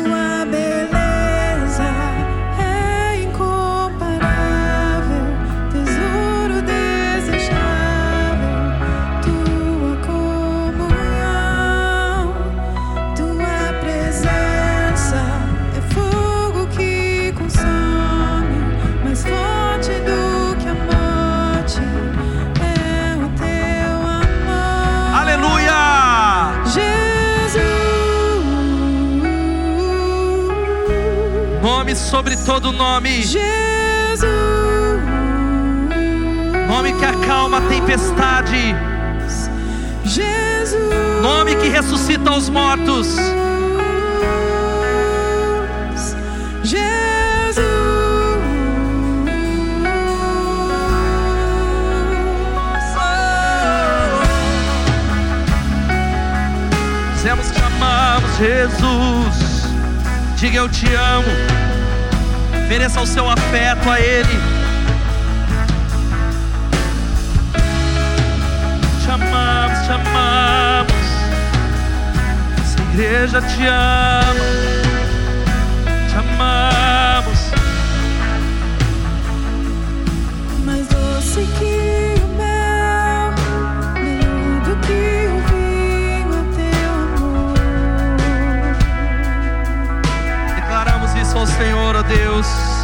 Sobre todo nome. Jesus, Nome que acalma a tempestade. Jesus, Nome que ressuscita os mortos. Jesus. Diga eu te amo. Ofereça o seu afeto a Ele. Te amamos, te amamos. Essa igreja te ama. Te amamos. Mais doce que o mel, melhor do que o vinho é teu amor. Declaramos isso ao Senhor, Deus.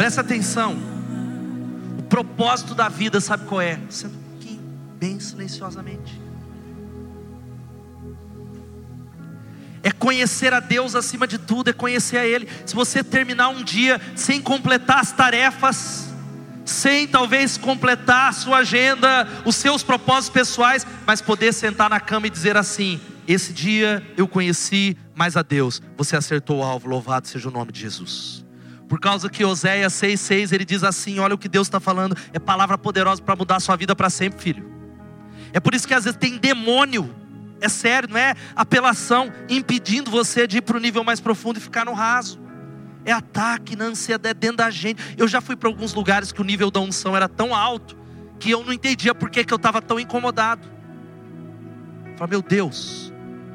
Presta atenção. O propósito da vida, sabe qual é? Um pouquinho, bem silenciosamente. É conhecer a Deus acima de tudo, é conhecer a Ele. Se você terminar um dia sem completar as tarefas, sem talvez completar a sua agenda, os seus propósitos pessoais, mas poder sentar na cama e dizer assim: esse dia eu conheci mais a Deus. Você acertou o alvo, louvado seja o nome de Jesus. Por causa que Oséias 6,6 ele diz assim: Olha o que Deus está falando, é palavra poderosa para mudar a sua vida para sempre, filho. É por isso que às vezes tem demônio, é sério, não é apelação, impedindo você de ir para o nível mais profundo e ficar no raso. É ataque na ansiedade dentro da gente. Eu já fui para alguns lugares que o nível da unção era tão alto que eu não entendia por que, que eu estava tão incomodado. Falei, meu Deus,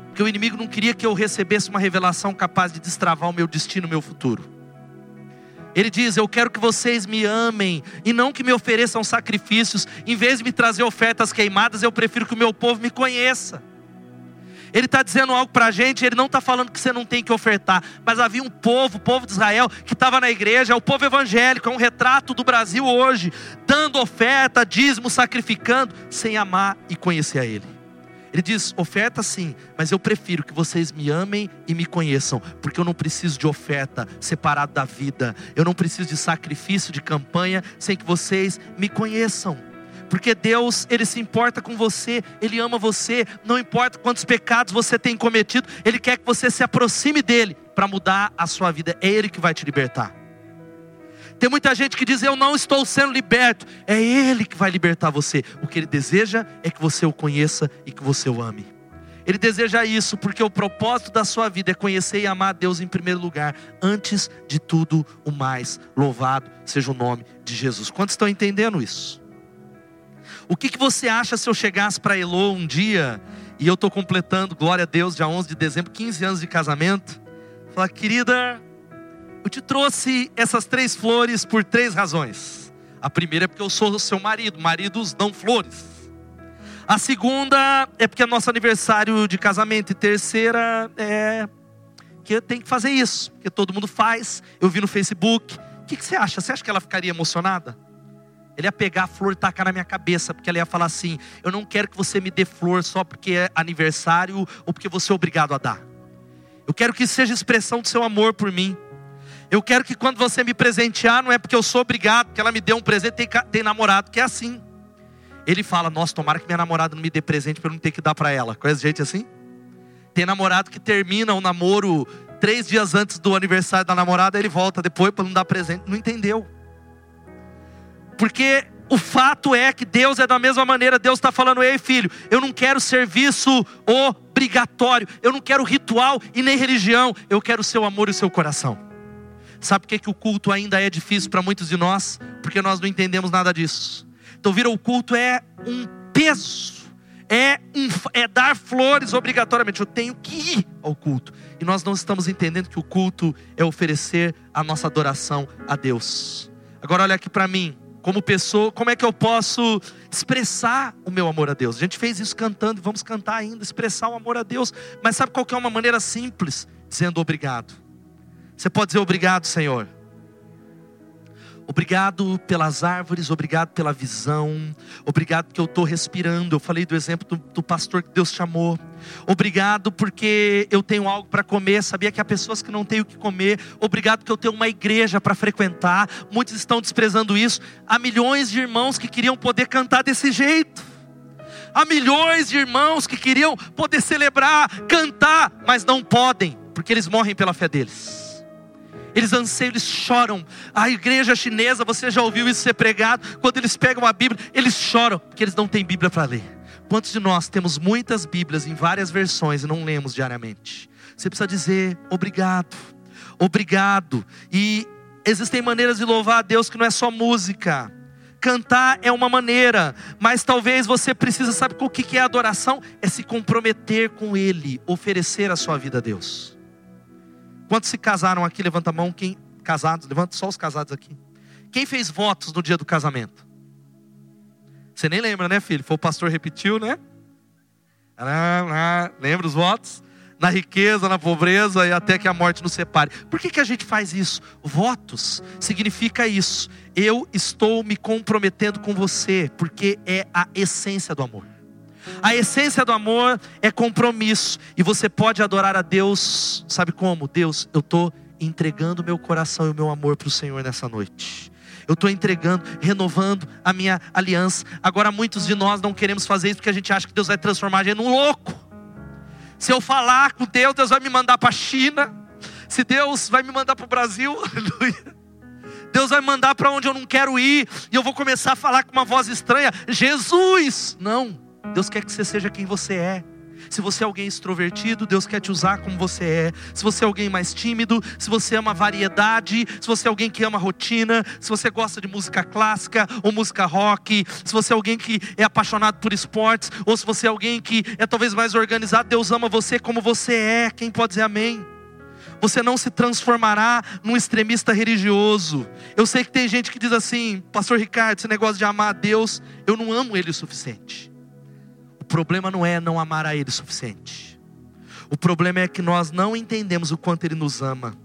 porque o inimigo não queria que eu recebesse uma revelação capaz de destravar o meu destino, o meu futuro. Ele diz: Eu quero que vocês me amem e não que me ofereçam sacrifícios. Em vez de me trazer ofertas queimadas, eu prefiro que o meu povo me conheça. Ele está dizendo algo para a gente, ele não está falando que você não tem que ofertar, mas havia um povo, o povo de Israel, que estava na igreja, é o povo evangélico, é um retrato do Brasil hoje, dando oferta, dízimo, sacrificando, sem amar e conhecer a Ele. Ele diz: oferta sim, mas eu prefiro que vocês me amem e me conheçam, porque eu não preciso de oferta separado da vida, eu não preciso de sacrifício, de campanha, sem que vocês me conheçam. Porque Deus, Ele se importa com você, Ele ama você, não importa quantos pecados você tem cometido, Ele quer que você se aproxime dEle para mudar a sua vida, é Ele que vai te libertar. Tem muita gente que diz: Eu não estou sendo liberto. É Ele que vai libertar você. O que Ele deseja é que você o conheça e que você o ame. Ele deseja isso porque o propósito da sua vida é conhecer e amar a Deus em primeiro lugar, antes de tudo o mais. Louvado seja o nome de Jesus. Quantos estão entendendo isso? O que, que você acha se eu chegasse para Elô um dia e eu estou completando, glória a Deus, dia 11 de dezembro, 15 anos de casamento? Falar, querida, eu te trouxe essas três flores por três razões. A primeira é porque eu sou seu marido, maridos dão flores. A segunda é porque é nosso aniversário de casamento. E terceira é que eu tenho que fazer isso, porque todo mundo faz. Eu vi no Facebook. O que, que você acha? Você acha que ela ficaria emocionada? Ele ia pegar a flor e tacar na minha cabeça, porque ela ia falar assim: Eu não quero que você me dê flor só porque é aniversário ou porque você é obrigado a dar. Eu quero que seja expressão do seu amor por mim. Eu quero que quando você me presentear, não é porque eu sou obrigado, porque ela me deu um presente, tem, tem namorado que é assim. Ele fala: Nossa, tomara que minha namorada não me dê presente para eu não ter que dar para ela. Conhece gente assim? Tem namorado que termina o namoro três dias antes do aniversário da namorada, ele volta depois para não dar presente. Não entendeu. Porque o fato é que Deus é da mesma maneira, Deus está falando, ei filho, eu não quero serviço obrigatório, eu não quero ritual e nem religião, eu quero o seu amor e o seu coração. Sabe por que, que o culto ainda é difícil para muitos de nós? Porque nós não entendemos nada disso. Então, vir ao culto é um peso, é, um, é dar flores obrigatoriamente. Eu tenho que ir ao culto. E nós não estamos entendendo que o culto é oferecer a nossa adoração a Deus. Agora, olha aqui para mim como pessoa, como é que eu posso expressar o meu amor a Deus? A gente fez isso cantando, vamos cantar ainda, expressar o amor a Deus. Mas sabe qual que é uma maneira simples? Dizendo obrigado. Você pode dizer obrigado, Senhor. Obrigado pelas árvores, obrigado pela visão, obrigado porque eu estou respirando. Eu falei do exemplo do, do, pastor que Deus chamou. Obrigado porque eu tenho algo para comer. Sabia que há pessoas que não têm o que comer. Obrigado porque eu tenho uma igreja para frequentar. Muitos estão desprezando isso. Há milhões de irmãos que queriam poder cantar desse jeito. Há milhões de irmãos que queriam poder celebrar, cantar, mas não podem, porque eles morrem pela fé deles eles anseiam, eles choram. A igreja chinesa, você já ouviu isso ser pregado? Quando eles pegam a Bíblia, eles choram, porque eles não têm Bíblia para ler. Quantos de nós temos muitas Bíblias em várias versões e não lemos diariamente? Você precisa dizer obrigado, obrigado. E existem maneiras de louvar a Deus que não é só música. Cantar é uma maneira, mas talvez você precisa, sabe o que é adoração? É se comprometer com Ele, oferecer a sua vida a Deus. Quantos se casaram aqui? Levanta a mão. Quem casados? Levanta só os casados aqui. Quem fez votos no dia do casamento? Você nem lembra, né, filho? Foi o pastor repetiu, né? Lembra os votos? Na riqueza, na pobreza e até que a morte nos separe. Por que, que a gente faz isso? Votos significa isso. Eu estou me comprometendo com você, porque é a essência do amor. A essência do amor é compromisso. E você pode adorar a Deus, sabe como? Deus, eu estou entregando meu coração e o meu amor para o Senhor nessa noite. eu estou entregando, renovando a minha aliança. Agora, muitos de nós não queremos fazer isso porque a gente acha que Deus vai transformar a gente num louco. Se eu falar com Deus, Deus vai me mandar para a China. Se Deus vai me mandar para o Brasil, aleluia. Deus vai mandar para onde eu não quero ir, e eu vou começar a falar com uma voz estranha: Jesus! Não, Deus quer que você seja quem você é. Se você é alguém extrovertido, Deus quer te usar como você é. Se você é alguém mais tímido, se você ama variedade, se você é alguém que ama rotina, se você gosta de música clássica ou música rock, se você é alguém que é apaixonado por esportes, ou se você é alguém que é talvez mais organizado, Deus ama você como você é. Quem pode dizer amém? Você não se transformará num extremista religioso. Eu sei que tem gente que diz assim, Pastor Ricardo, esse negócio de amar a Deus, eu não amo Ele o suficiente. O problema não é não amar a Ele o suficiente. O problema é que nós não entendemos o quanto Ele nos ama.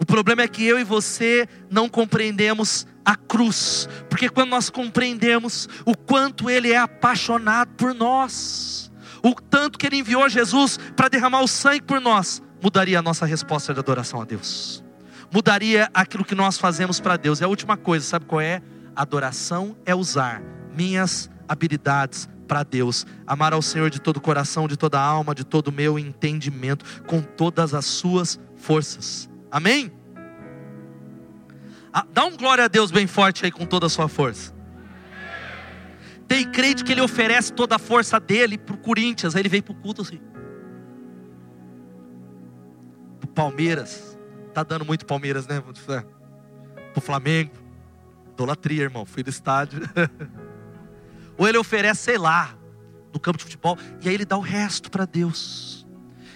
O problema é que eu e você não compreendemos a cruz, porque quando nós compreendemos o quanto Ele é apaixonado por nós, o tanto que Ele enviou Jesus para derramar o sangue por nós, mudaria a nossa resposta de adoração a Deus, mudaria aquilo que nós fazemos para Deus. E a última coisa, sabe qual é? Adoração é usar minhas habilidades para Deus, amar ao Senhor de todo o coração, de toda a alma, de todo o meu entendimento, com todas as suas forças. Amém? Ah, dá um glória a Deus bem forte aí com toda a sua força. Tem crente que ele oferece toda a força dele para o Corinthians, aí ele vem para o culto assim. Pro Palmeiras, tá dando muito Palmeiras, né? Pro Flamengo, idolatria, irmão. Fui do estádio. Ou ele oferece, sei lá, no campo de futebol, e aí ele dá o resto para Deus.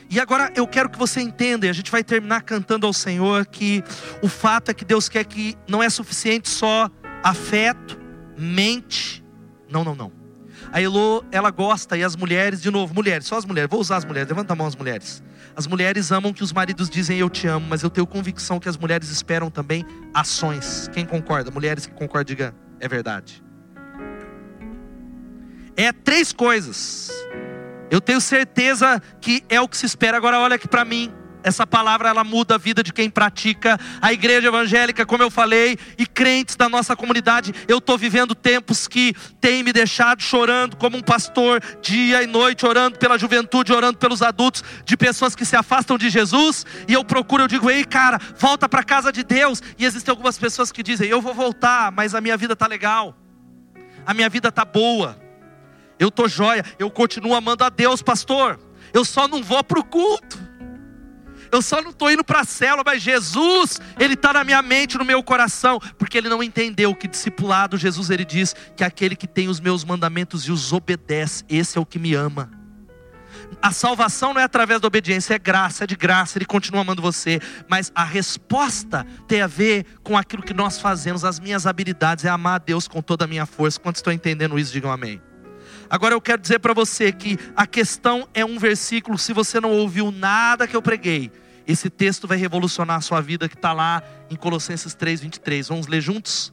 E agora eu quero que você entenda, e a gente vai terminar cantando ao Senhor que o fato é que Deus quer que não é suficiente só afeto, mente. Não, não, não. A Elô, ela gosta, e as mulheres, de novo, mulheres, só as mulheres, vou usar as mulheres, levanta a mão as mulheres. As mulheres amam que os maridos dizem eu te amo, mas eu tenho convicção que as mulheres esperam também ações. Quem concorda? Mulheres que concordam, diga, é verdade. É três coisas. Eu tenho certeza que é o que se espera. Agora olha aqui para mim. Essa palavra ela muda a vida de quem pratica. A igreja evangélica, como eu falei, e crentes da nossa comunidade, eu estou vivendo tempos que têm me deixado chorando como um pastor, dia e noite, orando pela juventude, orando pelos adultos, de pessoas que se afastam de Jesus. E eu procuro, eu digo, ei, cara, volta para a casa de Deus. E existem algumas pessoas que dizem, eu vou voltar, mas a minha vida tá legal, a minha vida tá boa, eu tô joia, eu continuo amando a Deus, pastor. Eu só não vou para o culto. Eu só não estou indo para a célula, mas Jesus, Ele está na minha mente, no meu coração, porque Ele não entendeu que discipulado, Jesus, Ele diz que aquele que tem os meus mandamentos e os obedece, esse é o que me ama. A salvação não é através da obediência, é graça, é de graça, Ele continua amando você, mas a resposta tem a ver com aquilo que nós fazemos, as minhas habilidades, é amar a Deus com toda a minha força. Quantos estão entendendo isso, digam amém. Agora eu quero dizer para você que a questão é um versículo, se você não ouviu nada que eu preguei, esse texto vai revolucionar a sua vida que está lá em Colossenses 3,23. Vamos ler juntos?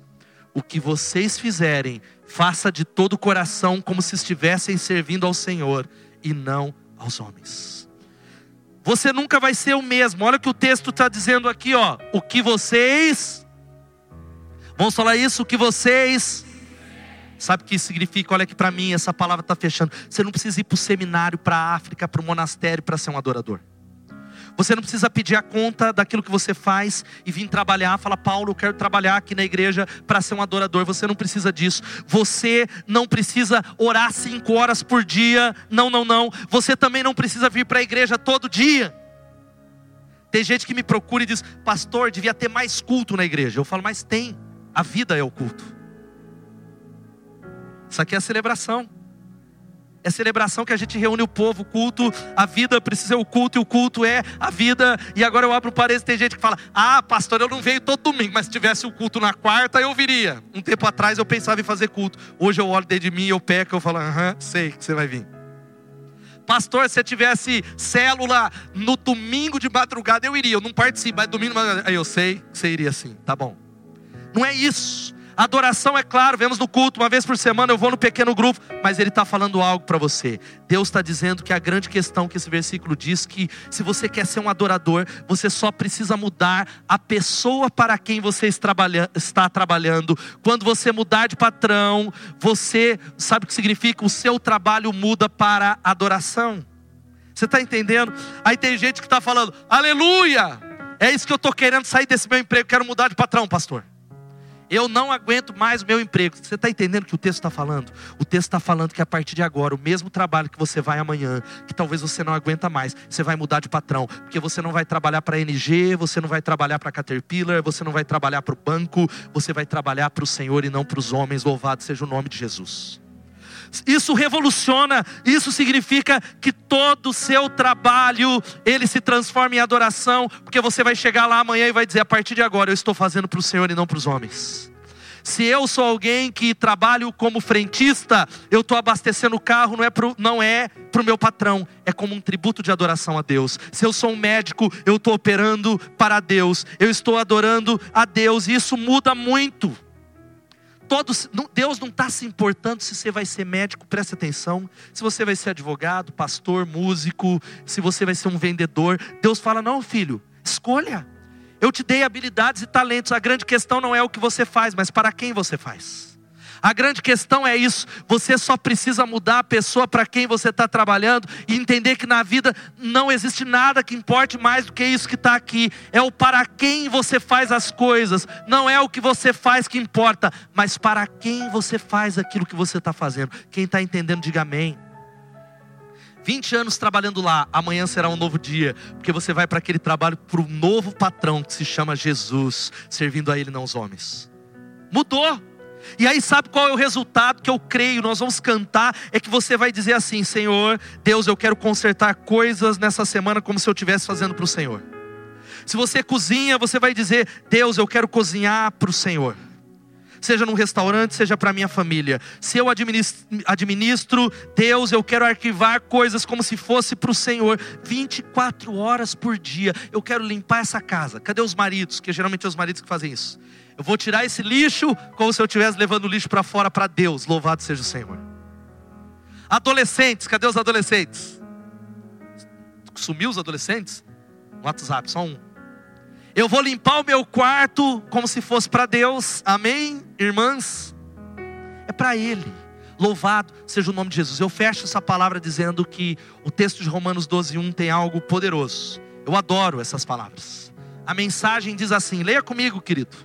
O que vocês fizerem, faça de todo o coração, como se estivessem servindo ao Senhor e não aos homens. Você nunca vai ser o mesmo. Olha o que o texto está dizendo aqui, ó. O que vocês. Vamos falar isso? O que vocês Sabe o que isso significa? Olha aqui para mim, essa palavra está fechando. Você não precisa ir para o seminário, para a África, para o monastério para ser um adorador. Você não precisa pedir a conta daquilo que você faz e vir trabalhar. Fala, Paulo, eu quero trabalhar aqui na igreja para ser um adorador. Você não precisa disso. Você não precisa orar cinco horas por dia. Não, não, não. Você também não precisa vir para a igreja todo dia. Tem gente que me procura e diz, pastor, devia ter mais culto na igreja. Eu falo, mas tem. A vida é o culto. Isso aqui é a celebração. É celebração que a gente reúne o povo, o culto, a vida precisa ser o culto e o culto é a vida. E agora eu abro o parede, tem gente que fala: "Ah, pastor, eu não venho todo domingo, mas se tivesse o culto na quarta, eu viria". Um tempo atrás eu pensava em fazer culto. Hoje eu olho dentro de mim, eu peco, eu falo: "Aham, sei que você vai vir". Pastor, se eu tivesse célula no domingo de madrugada, eu iria. Eu não participo, mas domingo, aí eu sei que você iria sim, tá bom. Não é isso. Adoração, é claro, vemos no culto uma vez por semana, eu vou no pequeno grupo, mas ele está falando algo para você. Deus está dizendo que a grande questão que esse versículo diz que se você quer ser um adorador, você só precisa mudar a pessoa para quem você está trabalhando. Quando você mudar de patrão, você sabe o que significa? O seu trabalho muda para adoração. Você está entendendo? Aí tem gente que está falando, aleluia! É isso que eu estou querendo sair desse meu emprego, quero mudar de patrão, pastor. Eu não aguento mais o meu emprego. Você está entendendo o que o texto está falando? O texto está falando que a partir de agora, o mesmo trabalho que você vai amanhã, que talvez você não aguenta mais, você vai mudar de patrão. Porque você não vai trabalhar para a NG, você não vai trabalhar para a Caterpillar, você não vai trabalhar para o banco, você vai trabalhar para o Senhor e não para os homens. Louvado seja o nome de Jesus. Isso revoluciona, isso significa que todo o seu trabalho ele se transforma em adoração, porque você vai chegar lá amanhã e vai dizer: a partir de agora eu estou fazendo para o Senhor e não para os homens. Se eu sou alguém que trabalho como frentista, eu estou abastecendo o carro, não é para não é o meu patrão, é como um tributo de adoração a Deus. Se eu sou um médico, eu estou operando para Deus, eu estou adorando a Deus, e isso muda muito. Todos, Deus não está se importando se você vai ser médico, preste atenção. Se você vai ser advogado, pastor, músico, se você vai ser um vendedor. Deus fala: não, filho, escolha. Eu te dei habilidades e talentos. A grande questão não é o que você faz, mas para quem você faz. A grande questão é isso: você só precisa mudar a pessoa para quem você está trabalhando e entender que na vida não existe nada que importe mais do que isso que está aqui. É o para quem você faz as coisas, não é o que você faz que importa, mas para quem você faz aquilo que você está fazendo. Quem está entendendo, diga amém. 20 anos trabalhando lá, amanhã será um novo dia, porque você vai para aquele trabalho para um novo patrão que se chama Jesus, servindo a Ele, não os homens. Mudou. E aí, sabe qual é o resultado que eu creio? Nós vamos cantar. É que você vai dizer assim: Senhor, Deus, eu quero consertar coisas nessa semana como se eu estivesse fazendo para o Senhor. Se você cozinha, você vai dizer: Deus, eu quero cozinhar para o Senhor. Seja num restaurante, seja para minha família. Se eu administro, Deus, eu quero arquivar coisas como se fosse para o Senhor, 24 horas por dia. Eu quero limpar essa casa. Cadê os maridos? Que geralmente é os maridos que fazem isso. Eu vou tirar esse lixo como se eu estivesse levando o lixo para fora para Deus. Louvado seja o Senhor. Adolescentes, cadê os adolescentes? Sumiu os adolescentes? No WhatsApp, só um. Eu vou limpar o meu quarto como se fosse para Deus. Amém, irmãs? É para Ele. Louvado seja o nome de Jesus. Eu fecho essa palavra dizendo que o texto de Romanos 12, 1 tem algo poderoso. Eu adoro essas palavras. A mensagem diz assim: leia comigo, querido.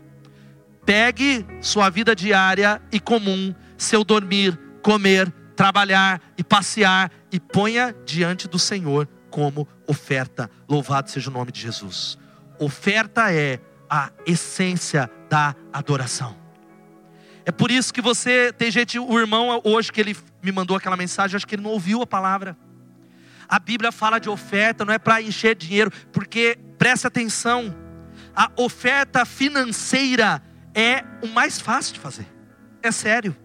Pegue sua vida diária e comum, seu dormir, comer, trabalhar e passear, e ponha diante do Senhor como oferta. Louvado seja o nome de Jesus. Oferta é a essência da adoração. É por isso que você, tem gente, o irmão hoje que ele me mandou aquela mensagem, acho que ele não ouviu a palavra. A Bíblia fala de oferta, não é para encher dinheiro, porque preste atenção, a oferta financeira é o mais fácil de fazer. É sério.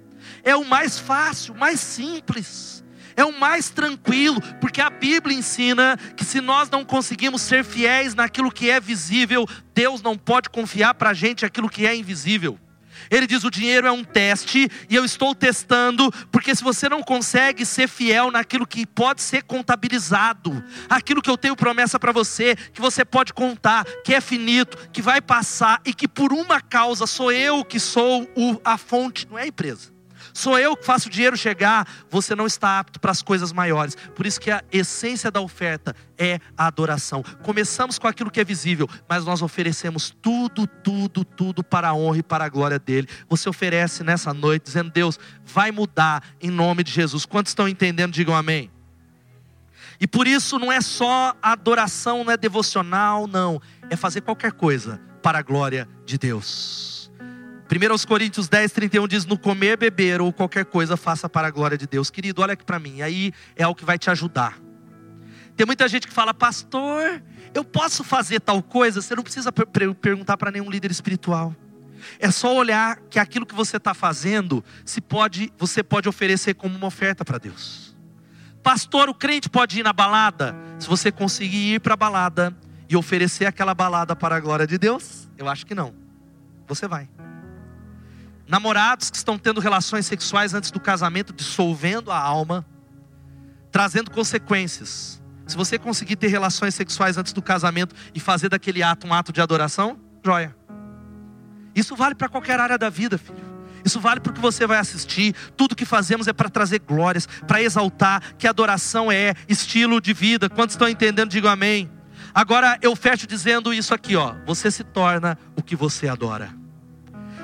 É o mais fácil, mais simples. É o mais tranquilo, porque a Bíblia ensina que se nós não conseguimos ser fiéis naquilo que é visível, Deus não pode confiar para a gente aquilo que é invisível. Ele diz: o dinheiro é um teste, e eu estou testando, porque se você não consegue ser fiel naquilo que pode ser contabilizado, aquilo que eu tenho promessa para você, que você pode contar, que é finito, que vai passar, e que por uma causa sou eu que sou o, a fonte, não é a empresa sou eu que faço o dinheiro chegar, você não está apto para as coisas maiores. Por isso que a essência da oferta é a adoração. Começamos com aquilo que é visível, mas nós oferecemos tudo, tudo, tudo para a honra e para a glória dele. Você oferece nessa noite dizendo: "Deus, vai mudar em nome de Jesus". Quantos estão entendendo? Digam amém. E por isso não é só adoração, não é devocional, não. É fazer qualquer coisa para a glória de Deus. 1 Coríntios 10, 31 diz: No comer, beber ou qualquer coisa, faça para a glória de Deus. Querido, olha aqui para mim, aí é o que vai te ajudar. Tem muita gente que fala, pastor, eu posso fazer tal coisa? Você não precisa per perguntar para nenhum líder espiritual. É só olhar que aquilo que você está fazendo, se pode, você pode oferecer como uma oferta para Deus. Pastor, o crente pode ir na balada? Se você conseguir ir para a balada e oferecer aquela balada para a glória de Deus, eu acho que não. Você vai. Namorados que estão tendo relações sexuais antes do casamento, dissolvendo a alma, trazendo consequências. Se você conseguir ter relações sexuais antes do casamento e fazer daquele ato um ato de adoração, joia. Isso vale para qualquer área da vida, filho. Isso vale para o que você vai assistir. Tudo que fazemos é para trazer glórias, para exaltar que adoração é estilo de vida. Quantos estão entendendo? Digam amém. Agora eu fecho dizendo isso aqui, ó. Você se torna o que você adora.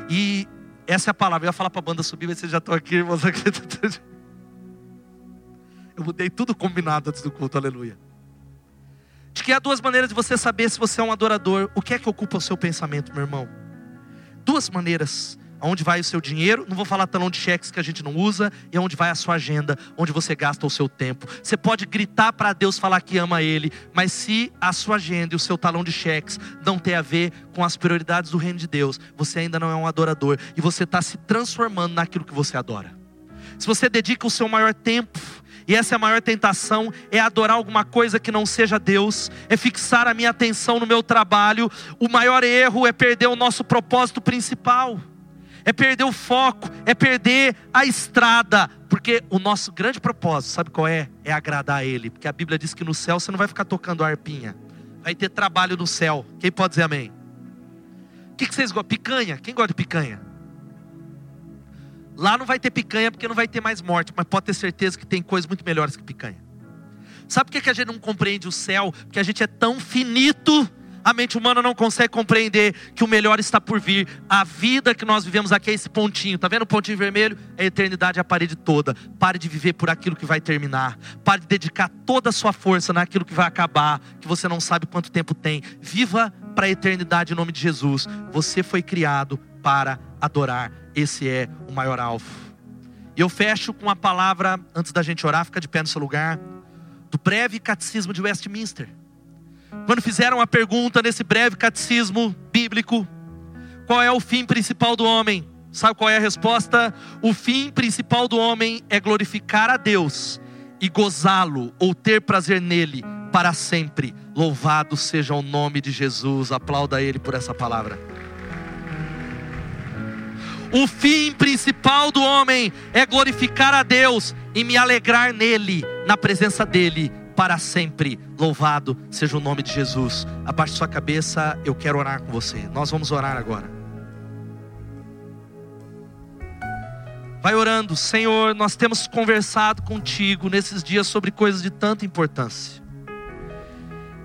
E essa é a palavra. Eu ia falar para a banda subir, mas vocês já estão aqui, irmãos. Eu mudei tudo combinado antes do culto, aleluia. De que há duas maneiras de você saber se você é um adorador. O que é que ocupa o seu pensamento, meu irmão? Duas maneiras. Aonde vai o seu dinheiro? Não vou falar talão de cheques que a gente não usa. E aonde vai a sua agenda, onde você gasta o seu tempo. Você pode gritar para Deus falar que ama Ele, mas se a sua agenda e o seu talão de cheques não tem a ver com as prioridades do reino de Deus, você ainda não é um adorador e você está se transformando naquilo que você adora. Se você dedica o seu maior tempo e essa é a maior tentação: é adorar alguma coisa que não seja Deus, é fixar a minha atenção no meu trabalho. O maior erro é perder o nosso propósito principal, é perder o foco, é perder a estrada, porque o nosso grande propósito, sabe qual é? É agradar a Ele, porque a Bíblia diz que no céu você não vai ficar tocando arpinha, vai ter trabalho no céu. Quem pode dizer amém? O que, que vocês gostam? Picanha? Quem gosta de picanha? Lá não vai ter picanha porque não vai ter mais morte, mas pode ter certeza que tem coisas muito melhores que picanha. Sabe por que a gente não compreende o céu? Porque a gente é tão finito, a mente humana não consegue compreender que o melhor está por vir. A vida que nós vivemos aqui é esse pontinho, tá vendo o pontinho vermelho? É a eternidade, a parede toda. Pare de viver por aquilo que vai terminar. Pare de dedicar toda a sua força naquilo que vai acabar, que você não sabe quanto tempo tem. Viva para a eternidade em nome de Jesus. Você foi criado para adorar. Esse é o maior alvo. E eu fecho com a palavra, antes da gente orar, fica de pé no seu lugar, do breve catecismo de Westminster. Quando fizeram a pergunta nesse breve catecismo bíblico, qual é o fim principal do homem? Sabe qual é a resposta? O fim principal do homem é glorificar a Deus e gozá-lo ou ter prazer nele para sempre. Louvado seja o nome de Jesus. Aplauda ele por essa palavra. O fim principal do homem é glorificar a Deus e me alegrar nele, na presença dele, para sempre. Louvado seja o nome de Jesus. Abaixe sua cabeça, eu quero orar com você. Nós vamos orar agora. Vai orando, Senhor. Nós temos conversado contigo nesses dias sobre coisas de tanta importância.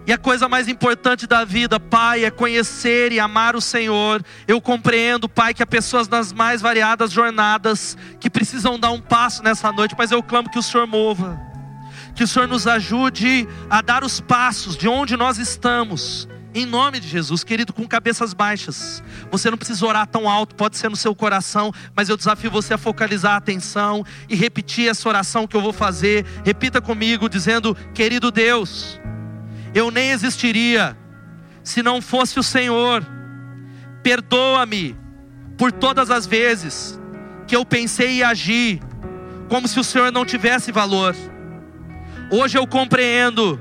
E a coisa mais importante da vida, Pai, é conhecer e amar o Senhor. Eu compreendo, Pai, que há pessoas nas mais variadas jornadas que precisam dar um passo nessa noite, mas eu clamo que o Senhor mova. Que o Senhor nos ajude a dar os passos de onde nós estamos. Em nome de Jesus, querido, com cabeças baixas. Você não precisa orar tão alto, pode ser no seu coração, mas eu desafio você a focalizar a atenção e repetir essa oração que eu vou fazer. Repita comigo, dizendo: Querido Deus, eu nem existiria se não fosse o Senhor. Perdoa-me por todas as vezes que eu pensei e agi como se o Senhor não tivesse valor. Hoje eu compreendo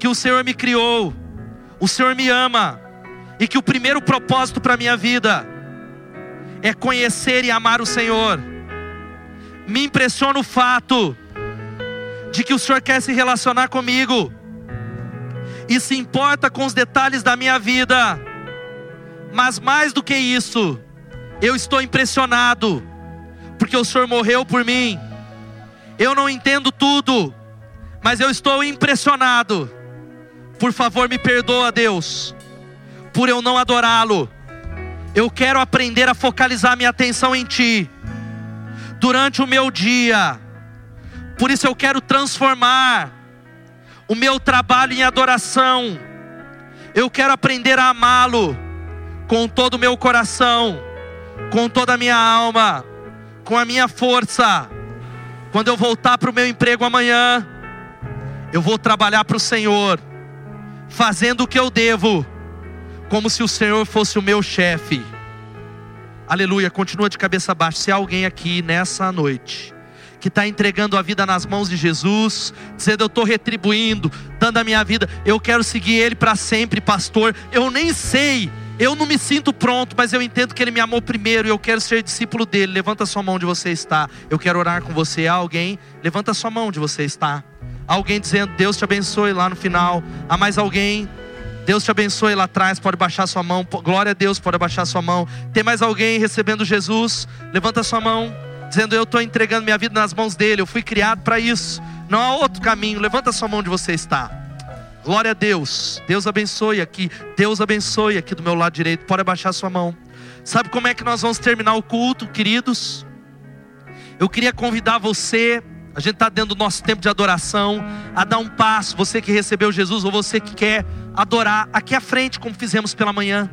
que o Senhor me criou, o Senhor me ama e que o primeiro propósito para minha vida é conhecer e amar o Senhor. Me impressiona o fato de que o Senhor quer se relacionar comigo e se importa com os detalhes da minha vida. Mas mais do que isso, eu estou impressionado, porque o Senhor morreu por mim. Eu não entendo tudo, mas eu estou impressionado. Por favor, me perdoa, Deus, por eu não adorá-lo. Eu quero aprender a focalizar minha atenção em Ti durante o meu dia. Por isso eu quero transformar o meu trabalho em adoração. Eu quero aprender a amá-lo com todo o meu coração, com toda a minha alma, com a minha força. Quando eu voltar para o meu emprego amanhã, eu vou trabalhar para o Senhor, fazendo o que eu devo, como se o Senhor fosse o meu chefe. Aleluia, continua de cabeça baixa. Se há alguém aqui nessa noite que está entregando a vida nas mãos de Jesus, dizendo: Eu estou retribuindo, dando a minha vida, eu quero seguir Ele para sempre, pastor. Eu nem sei Eu não me sinto pronto, mas eu entendo que Ele me amou primeiro e eu quero ser discípulo dele. Levanta sua mão onde você está. Eu quero orar com você. Há alguém? Levanta sua mão onde você está. Alguém dizendo, Deus te abençoe lá no final. Há mais alguém? Deus te abençoe lá atrás, pode baixar sua mão. Glória a Deus, pode baixar sua mão. Tem mais alguém recebendo Jesus? Levanta sua mão, dizendo: Eu estou entregando minha vida nas mãos dele. Eu fui criado para isso. Não há outro caminho. Levanta sua mão onde você está. Glória a Deus. Deus abençoe aqui. Deus abençoe aqui do meu lado direito. Pode abaixar sua mão. Sabe como é que nós vamos terminar o culto, queridos? Eu queria convidar você. A gente está dentro do nosso tempo de adoração. A dar um passo. Você que recebeu Jesus ou você que quer adorar aqui à frente, como fizemos pela manhã.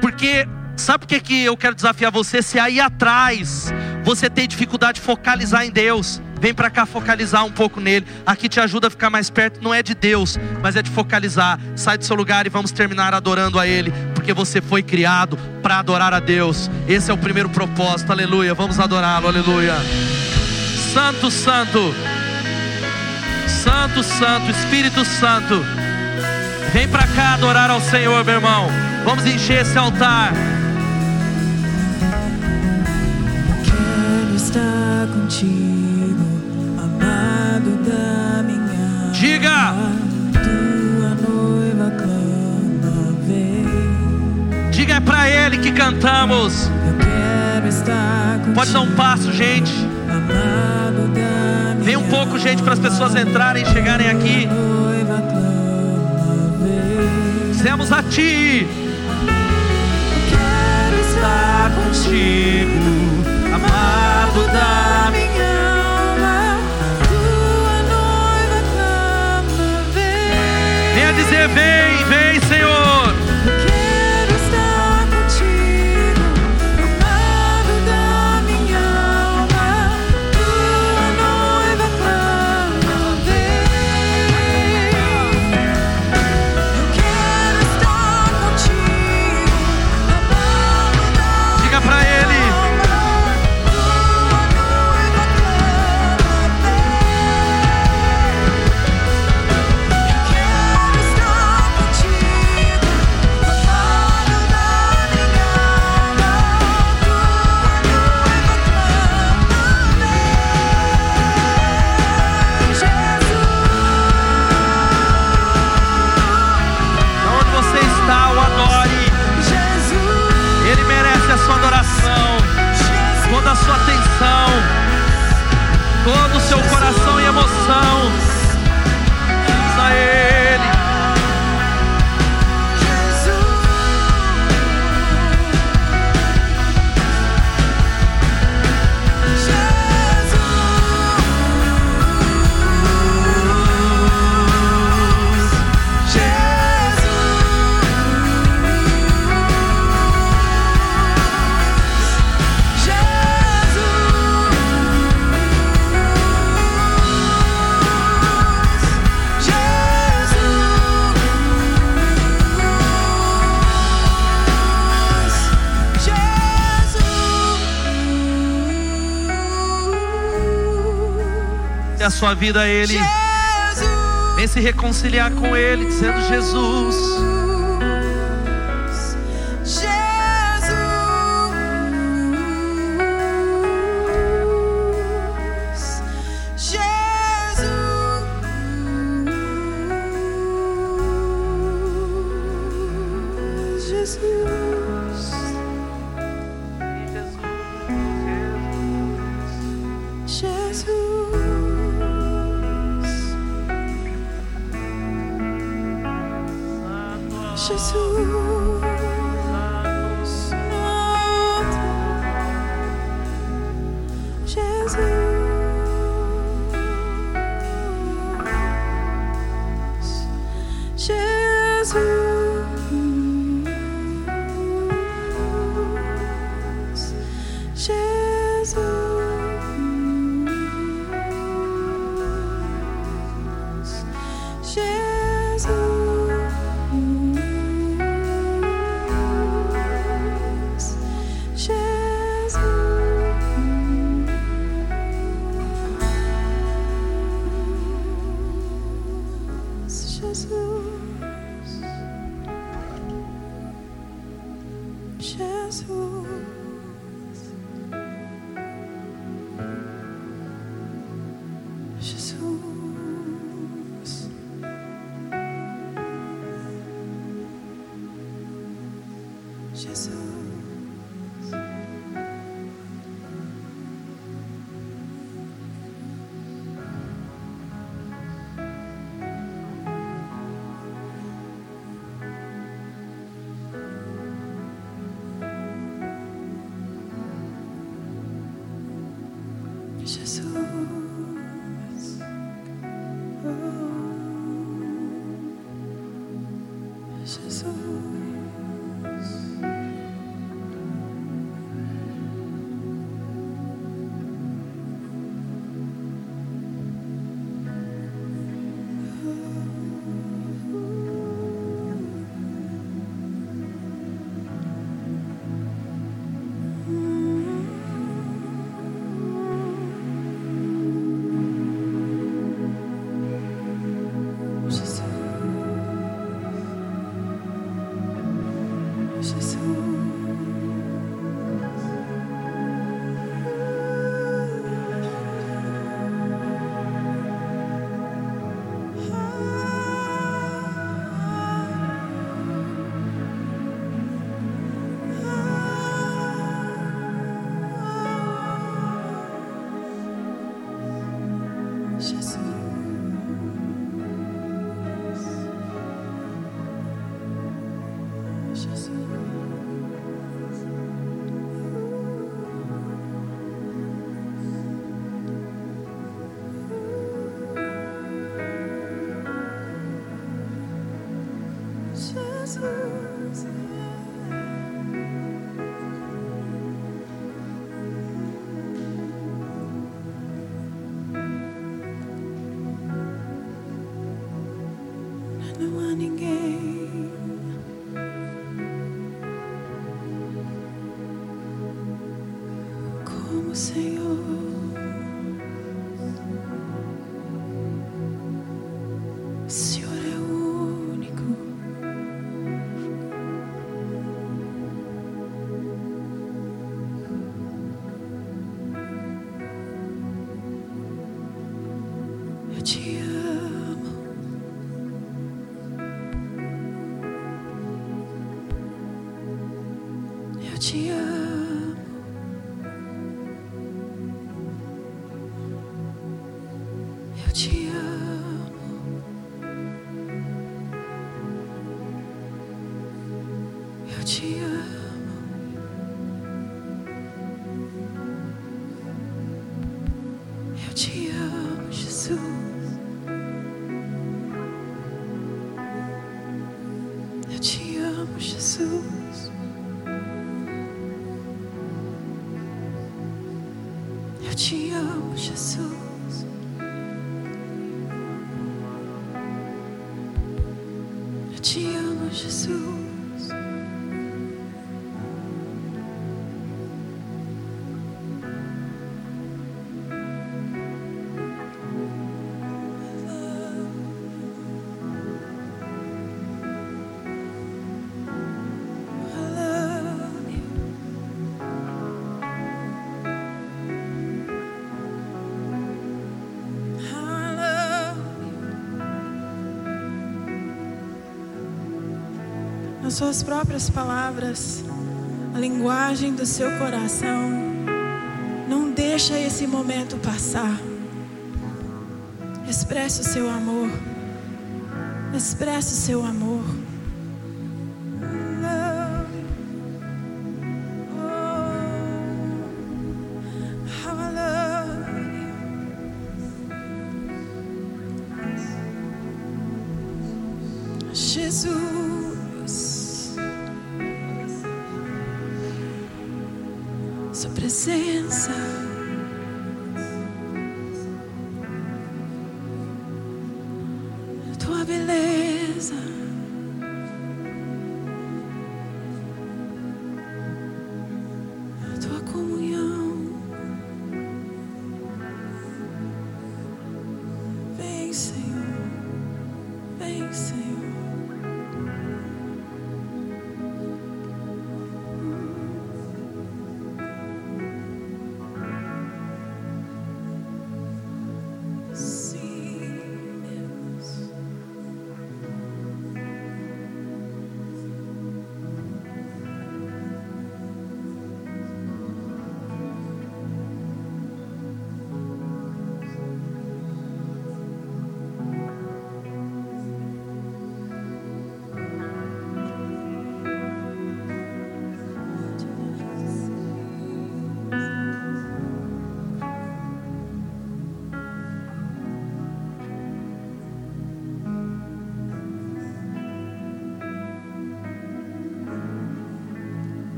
Porque sabe por que, que eu quero desafiar você? Se aí atrás você tem dificuldade de focalizar em Deus, vem para cá focalizar um pouco nele. Aqui te ajuda a ficar mais perto, não é de Deus, mas é de focalizar. Sai do seu lugar e vamos terminar adorando a Ele, porque você foi criado para adorar a Deus. Esse é o primeiro propósito, aleluia. Vamos adorá-lo, aleluia. Santo, Santo, Santo, Santo, Espírito Santo. Vem para cá adorar ao Senhor, meu irmão. Vamos encher esse altar. Quero estar contigo, amado da minha Diga. alma. Tua noiva clama, vem. Diga é para Ele que cantamos. Eu quero estar contigo. Pode dar um passo, gente. Vem um pouco, gente, para as pessoas entrarem e chegarem aqui. Dizemos a Ti. Quero estar contigo, amado da minha alma. Tua noiva clama, vem. Venha dizer: Vem, vem, Senhor. Coração Dê a sua vida a Ele. Vem se reconciliar com Ele, dizendo: Jesus. Jesus, 주여 오셨소. as suas próprias palavras, a linguagem do seu coração. Não deixa esse momento passar. Expresse o seu amor. Expresse o seu amor.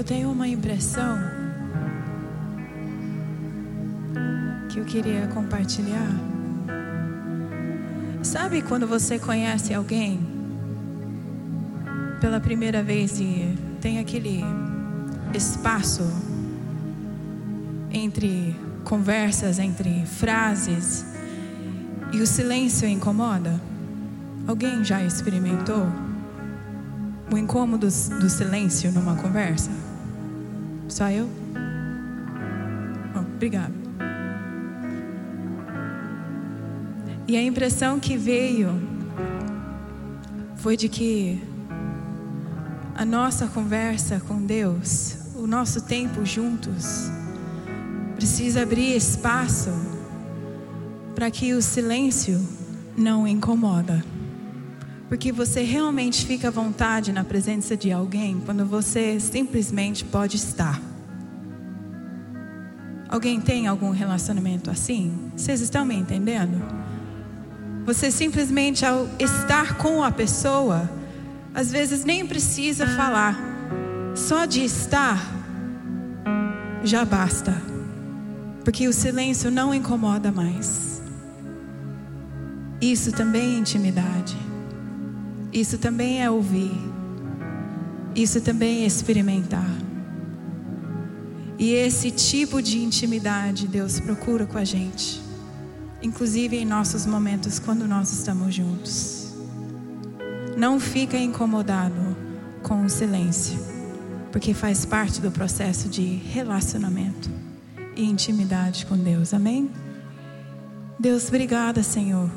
Eu tenho uma impressão que eu queria compartilhar. Sabe quando você conhece alguém pela primeira vez e tem aquele espaço entre conversas, entre frases e o silêncio incomoda? Alguém já experimentou o incômodo do silêncio numa conversa? Só eu? Oh, obrigada. E a impressão que veio foi de que a nossa conversa com Deus, o nosso tempo juntos, precisa abrir espaço para que o silêncio não incomoda. Porque você realmente fica à vontade na presença de alguém quando você simplesmente pode estar. Alguém tem algum relacionamento assim? Vocês estão me entendendo? Você simplesmente ao estar com a pessoa, às vezes nem precisa falar. Só de estar já basta. Porque o silêncio não incomoda mais. Isso também é intimidade. Isso também é ouvir. Isso também é experimentar. E esse tipo de intimidade Deus procura com a gente, inclusive em nossos momentos quando nós estamos juntos. Não fica incomodado com o silêncio, porque faz parte do processo de relacionamento e intimidade com Deus. Amém? Deus, obrigada, Senhor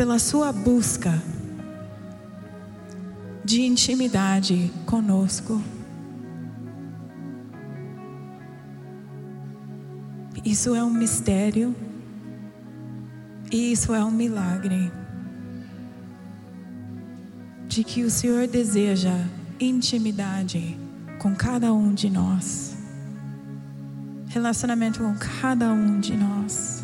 pela sua busca de intimidade conosco. Isso é um mistério e isso é um milagre de que o Senhor deseja intimidade com cada um de nós, relacionamento com cada um de nós.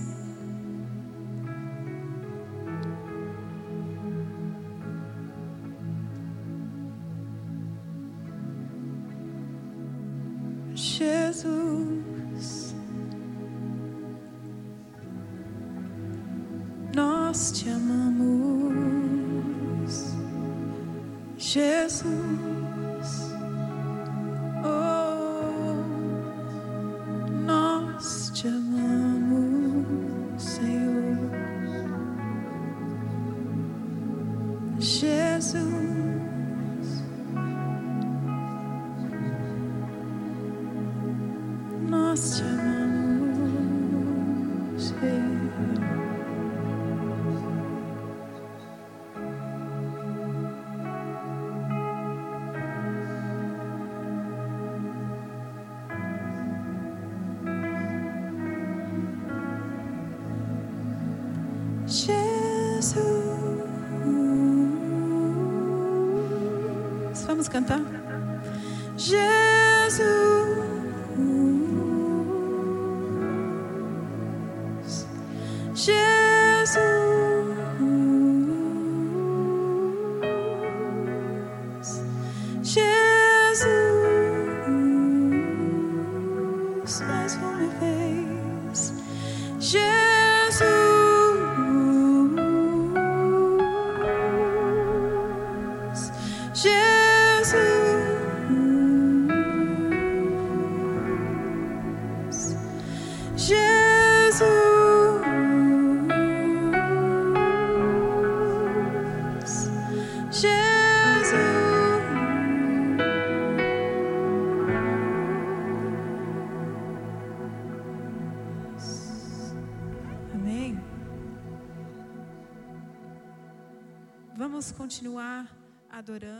Adorando.